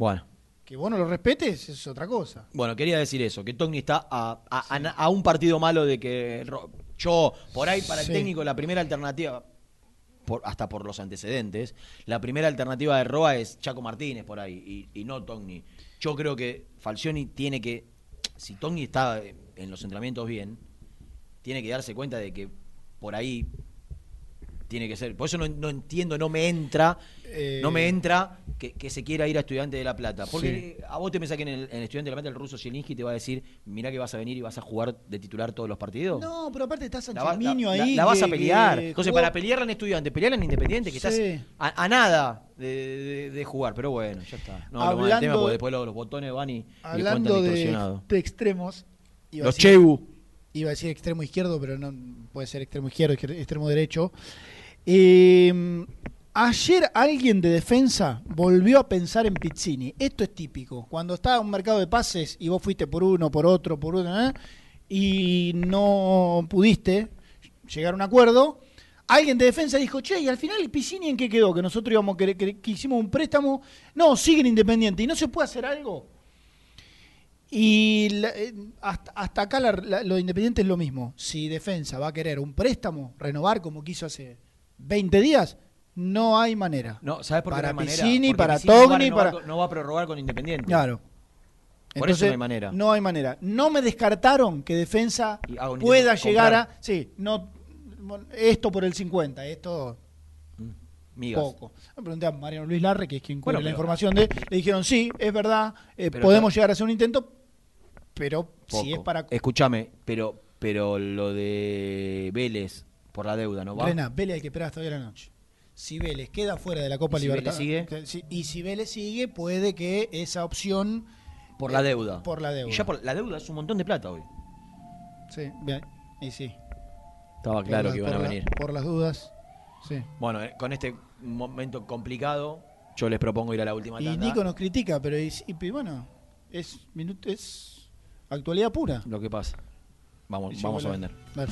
Bueno. Que vos no lo respetes es otra cosa. Bueno, quería decir eso, que Togni está a, a- a- a un partido malo de que yo, por ahí para el Sí. técnico, la primera alternativa, por, hasta por los antecedentes, la primera alternativa de Roa es Chaco Martínez por ahí, y, y no Togni. Yo creo que Falcioni tiene que, si Togni está en los entrenamientos bien, tiene que darse cuenta de que por ahí tiene que ser. Por eso no, no entiendo, no me entra, Eh, no me entra que, que se quiera ir a Estudiante de La Plata. Porque a vos te pensás que en el, en el Estudiante de La Plata el ruso Zielinski te va a decir, mirá que vas a venir y vas a jugar de titular todos los partidos. No, pero aparte está La, Sánchez va- la- Miño la- ahí. la vas a pelear. que Entonces, jugó- para pelearla en Estudiante, pelearla en Independiente, que Sí. estás a, a nada de, de- de jugar. Pero bueno, ya está. No hablamos del Hablando- tema porque después los, los botones van y, y Hablando cuentan de, de extremos. iba a Los decir- Chebu. Iba a decir extremo izquierdo, pero no puede ser extremo izquierdo, izquier- extremo derecho. Eh, ayer alguien de defensa volvió a pensar en Pizzini. Esto es típico. Cuando está un mercado de pases y vos fuiste por uno, por otro, por uno, ¿eh? y no pudiste llegar a un acuerdo, alguien de defensa dijo, che, y al final Pizzini en qué quedó? Que nosotros íbamos querer- que, que hicimos un préstamo. No, siguen independiente. ¿Y no se puede hacer algo? Y eh, hasta, hasta acá la- la- lo de Independiente es lo mismo. Si Defensa va a querer un préstamo, renovar como quiso hace 20 días, no hay manera. No, ¿sabes por qué para no hay manera? Para Piccini no va Togni, para... No va a prorrogar con Independiente. Claro. Por eso Entonces, no hay manera. No hay manera. No me descartaron que Defensa Y pueda llegar comprar. a... Sí, no, esto por el 50, esto Migas. poco. Me pregunté a Mariano Luis Larre, que es quien cubre Bueno, la información de... Le dijeron, sí, es verdad, eh, podemos llegar a hacer un intento, pero si es para... Escúchame, pero, pero lo de Vélez por la deuda, ¿no va? Rena, Vélez hay que esperar hasta hoy a la noche. Si Vélez queda fuera de la Copa ¿Y si Libertad, Vélez sigue? y si Vélez sigue, puede que esa opción Por la eh, deuda. Por la deuda. Y ya por la deuda es un montón de plata hoy. Sí, bien. Y sí. Estaba claro la- que iban a la- venir. por las dudas. Sí. Bueno, eh, con este momento complicado, yo les propongo ir a la última Y tanda. Nico nos critica, pero y- y bueno, es minuto, es actualidad pura. Lo que pasa. Vamos, Y vamos a vender. Dale.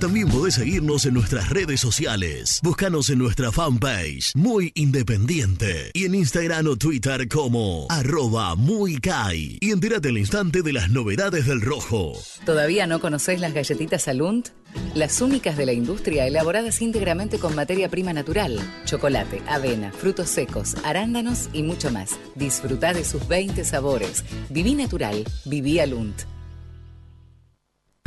También podés seguirnos en nuestras redes sociales. Búscanos en nuestra fanpage, Muy Independiente. Y en Instagram o Twitter como arroba muy Kai. Y entérate al instante de las novedades del rojo. ¿Todavía no conocés las galletitas Alunt? Las únicas de la industria elaboradas íntegramente con materia prima natural. Chocolate, avena, frutos secos, arándanos y mucho más. Disfrutá de sus 20 sabores. Viví natural, viví Alunt.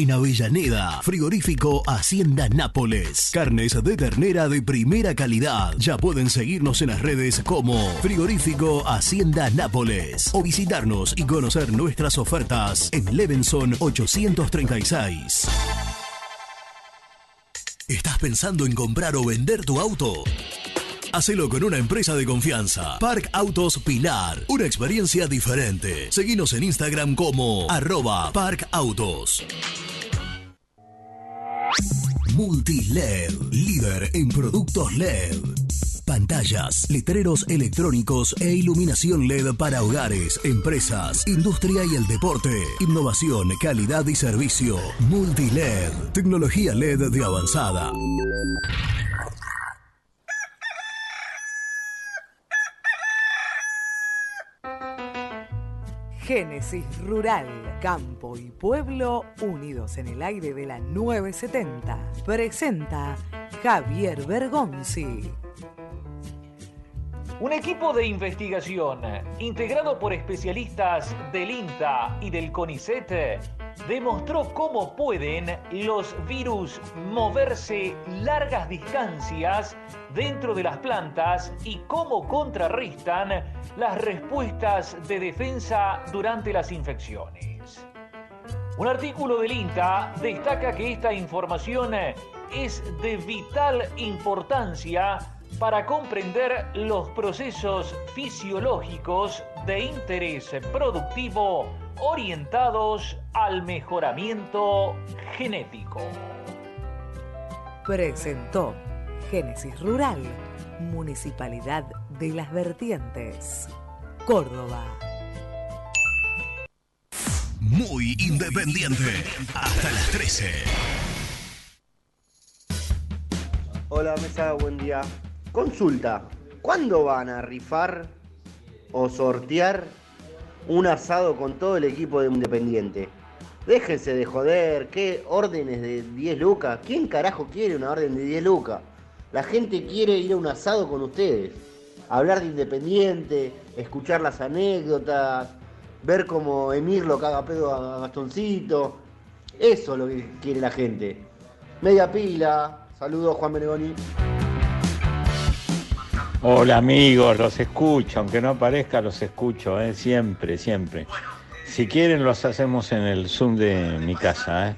En Avellaneda, frigorífico Hacienda Nápoles. Carnes de ternera de primera calidad. Ya pueden seguirnos en las redes como frigorífico Hacienda Nápoles o visitarnos y conocer nuestras ofertas en Levenson 836. ¿Estás pensando en comprar o vender tu auto? Hacelo con una empresa de confianza. Park Autos Pilar. Una experiencia diferente. Seguinos en Instagram como arroba Park Autos. Multiled, líder en productos LED. Pantallas, letreros electrónicos e iluminación LED para hogares, empresas, industria y el deporte. Innovación, calidad y servicio. Multiled, tecnología LED de avanzada. Génesis Rural, Campo y Pueblo unidos en el aire de la 970. Presenta Javier Bergonzi. Un equipo de investigación integrado por especialistas del INTA y del CONICET demostró cómo pueden los virus moverse largas distancias dentro de las plantas y cómo contrarrestan las respuestas de defensa durante las infecciones. Un artículo del INTA destaca que esta información es de vital importancia para comprender los procesos fisiológicos de interés productivo orientados al mejoramiento genético. Presentó Génesis Rural, Municipalidad de las Vertientes, Córdoba. Muy independiente. Hasta las 13. Hola mesa, buen día. Consulta, ¿cuándo van a rifar o sortear un asado con todo el equipo de Independiente? Déjense de joder, ¿qué órdenes de 10 lucas? ¿Quién carajo quiere una orden de 10 lucas? La gente quiere ir a un asado con ustedes, hablar de Independiente, escuchar las anécdotas, ver cómo Emir lo caga pedo a Gastoncito. Eso es lo que quiere la gente. Media pila. Saludos, Juan Benegoni. Hola amigos, los escucho, aunque no aparezca, los escucho, ¿eh? siempre, siempre. Si quieren, los hacemos en el Zoom de mi casa. ¿eh?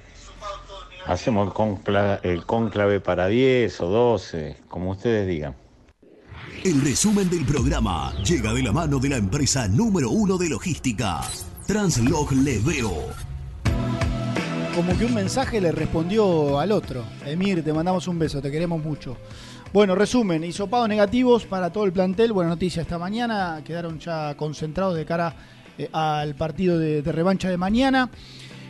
Hacemos el conclave, el conclave para 10 o 12, como ustedes digan. El resumen del programa llega de la mano de la empresa número uno de logística, Translog Leveo. Como que un mensaje le respondió al otro. Emir, te mandamos un beso, te queremos mucho. Bueno, resumen, hisopados negativos para todo el plantel. Buena noticia esta mañana. Quedaron ya concentrados de cara eh, al partido de, revancha de mañana.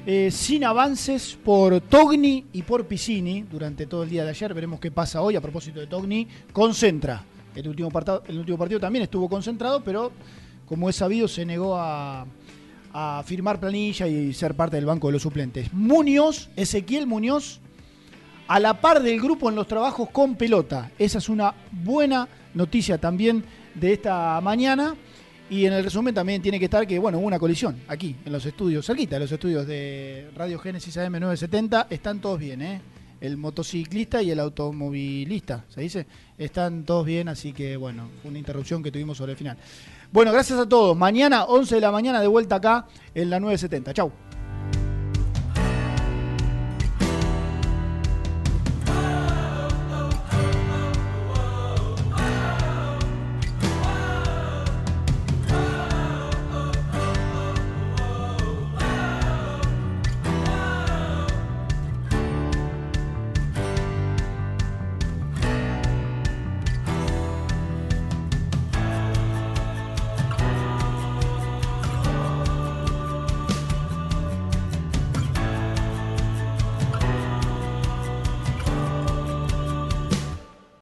Eh, sin avances por Togni y por Piscini durante todo el día de ayer. Veremos qué pasa hoy a propósito de Togni. Concentra. El último, partido, el último partido también estuvo concentrado, pero como es sabido, se negó a, a firmar planilla y ser parte del banco de los suplentes. Muñoz, Ezequiel Muñoz, a la par del grupo en los trabajos con pelota. Esa es una buena noticia también de esta mañana. Y en el resumen también tiene que estar que, bueno, hubo una colisión aquí, en los estudios, cerquita de los estudios de Radio Génesis AM970. Están todos bien, ¿eh? El motociclista y el automovilista, ¿se dice? Están todos bien, así que, bueno, una interrupción que tuvimos sobre el final. Bueno, gracias a todos. Mañana, 11 de la mañana, de vuelta acá en la 970. Chau.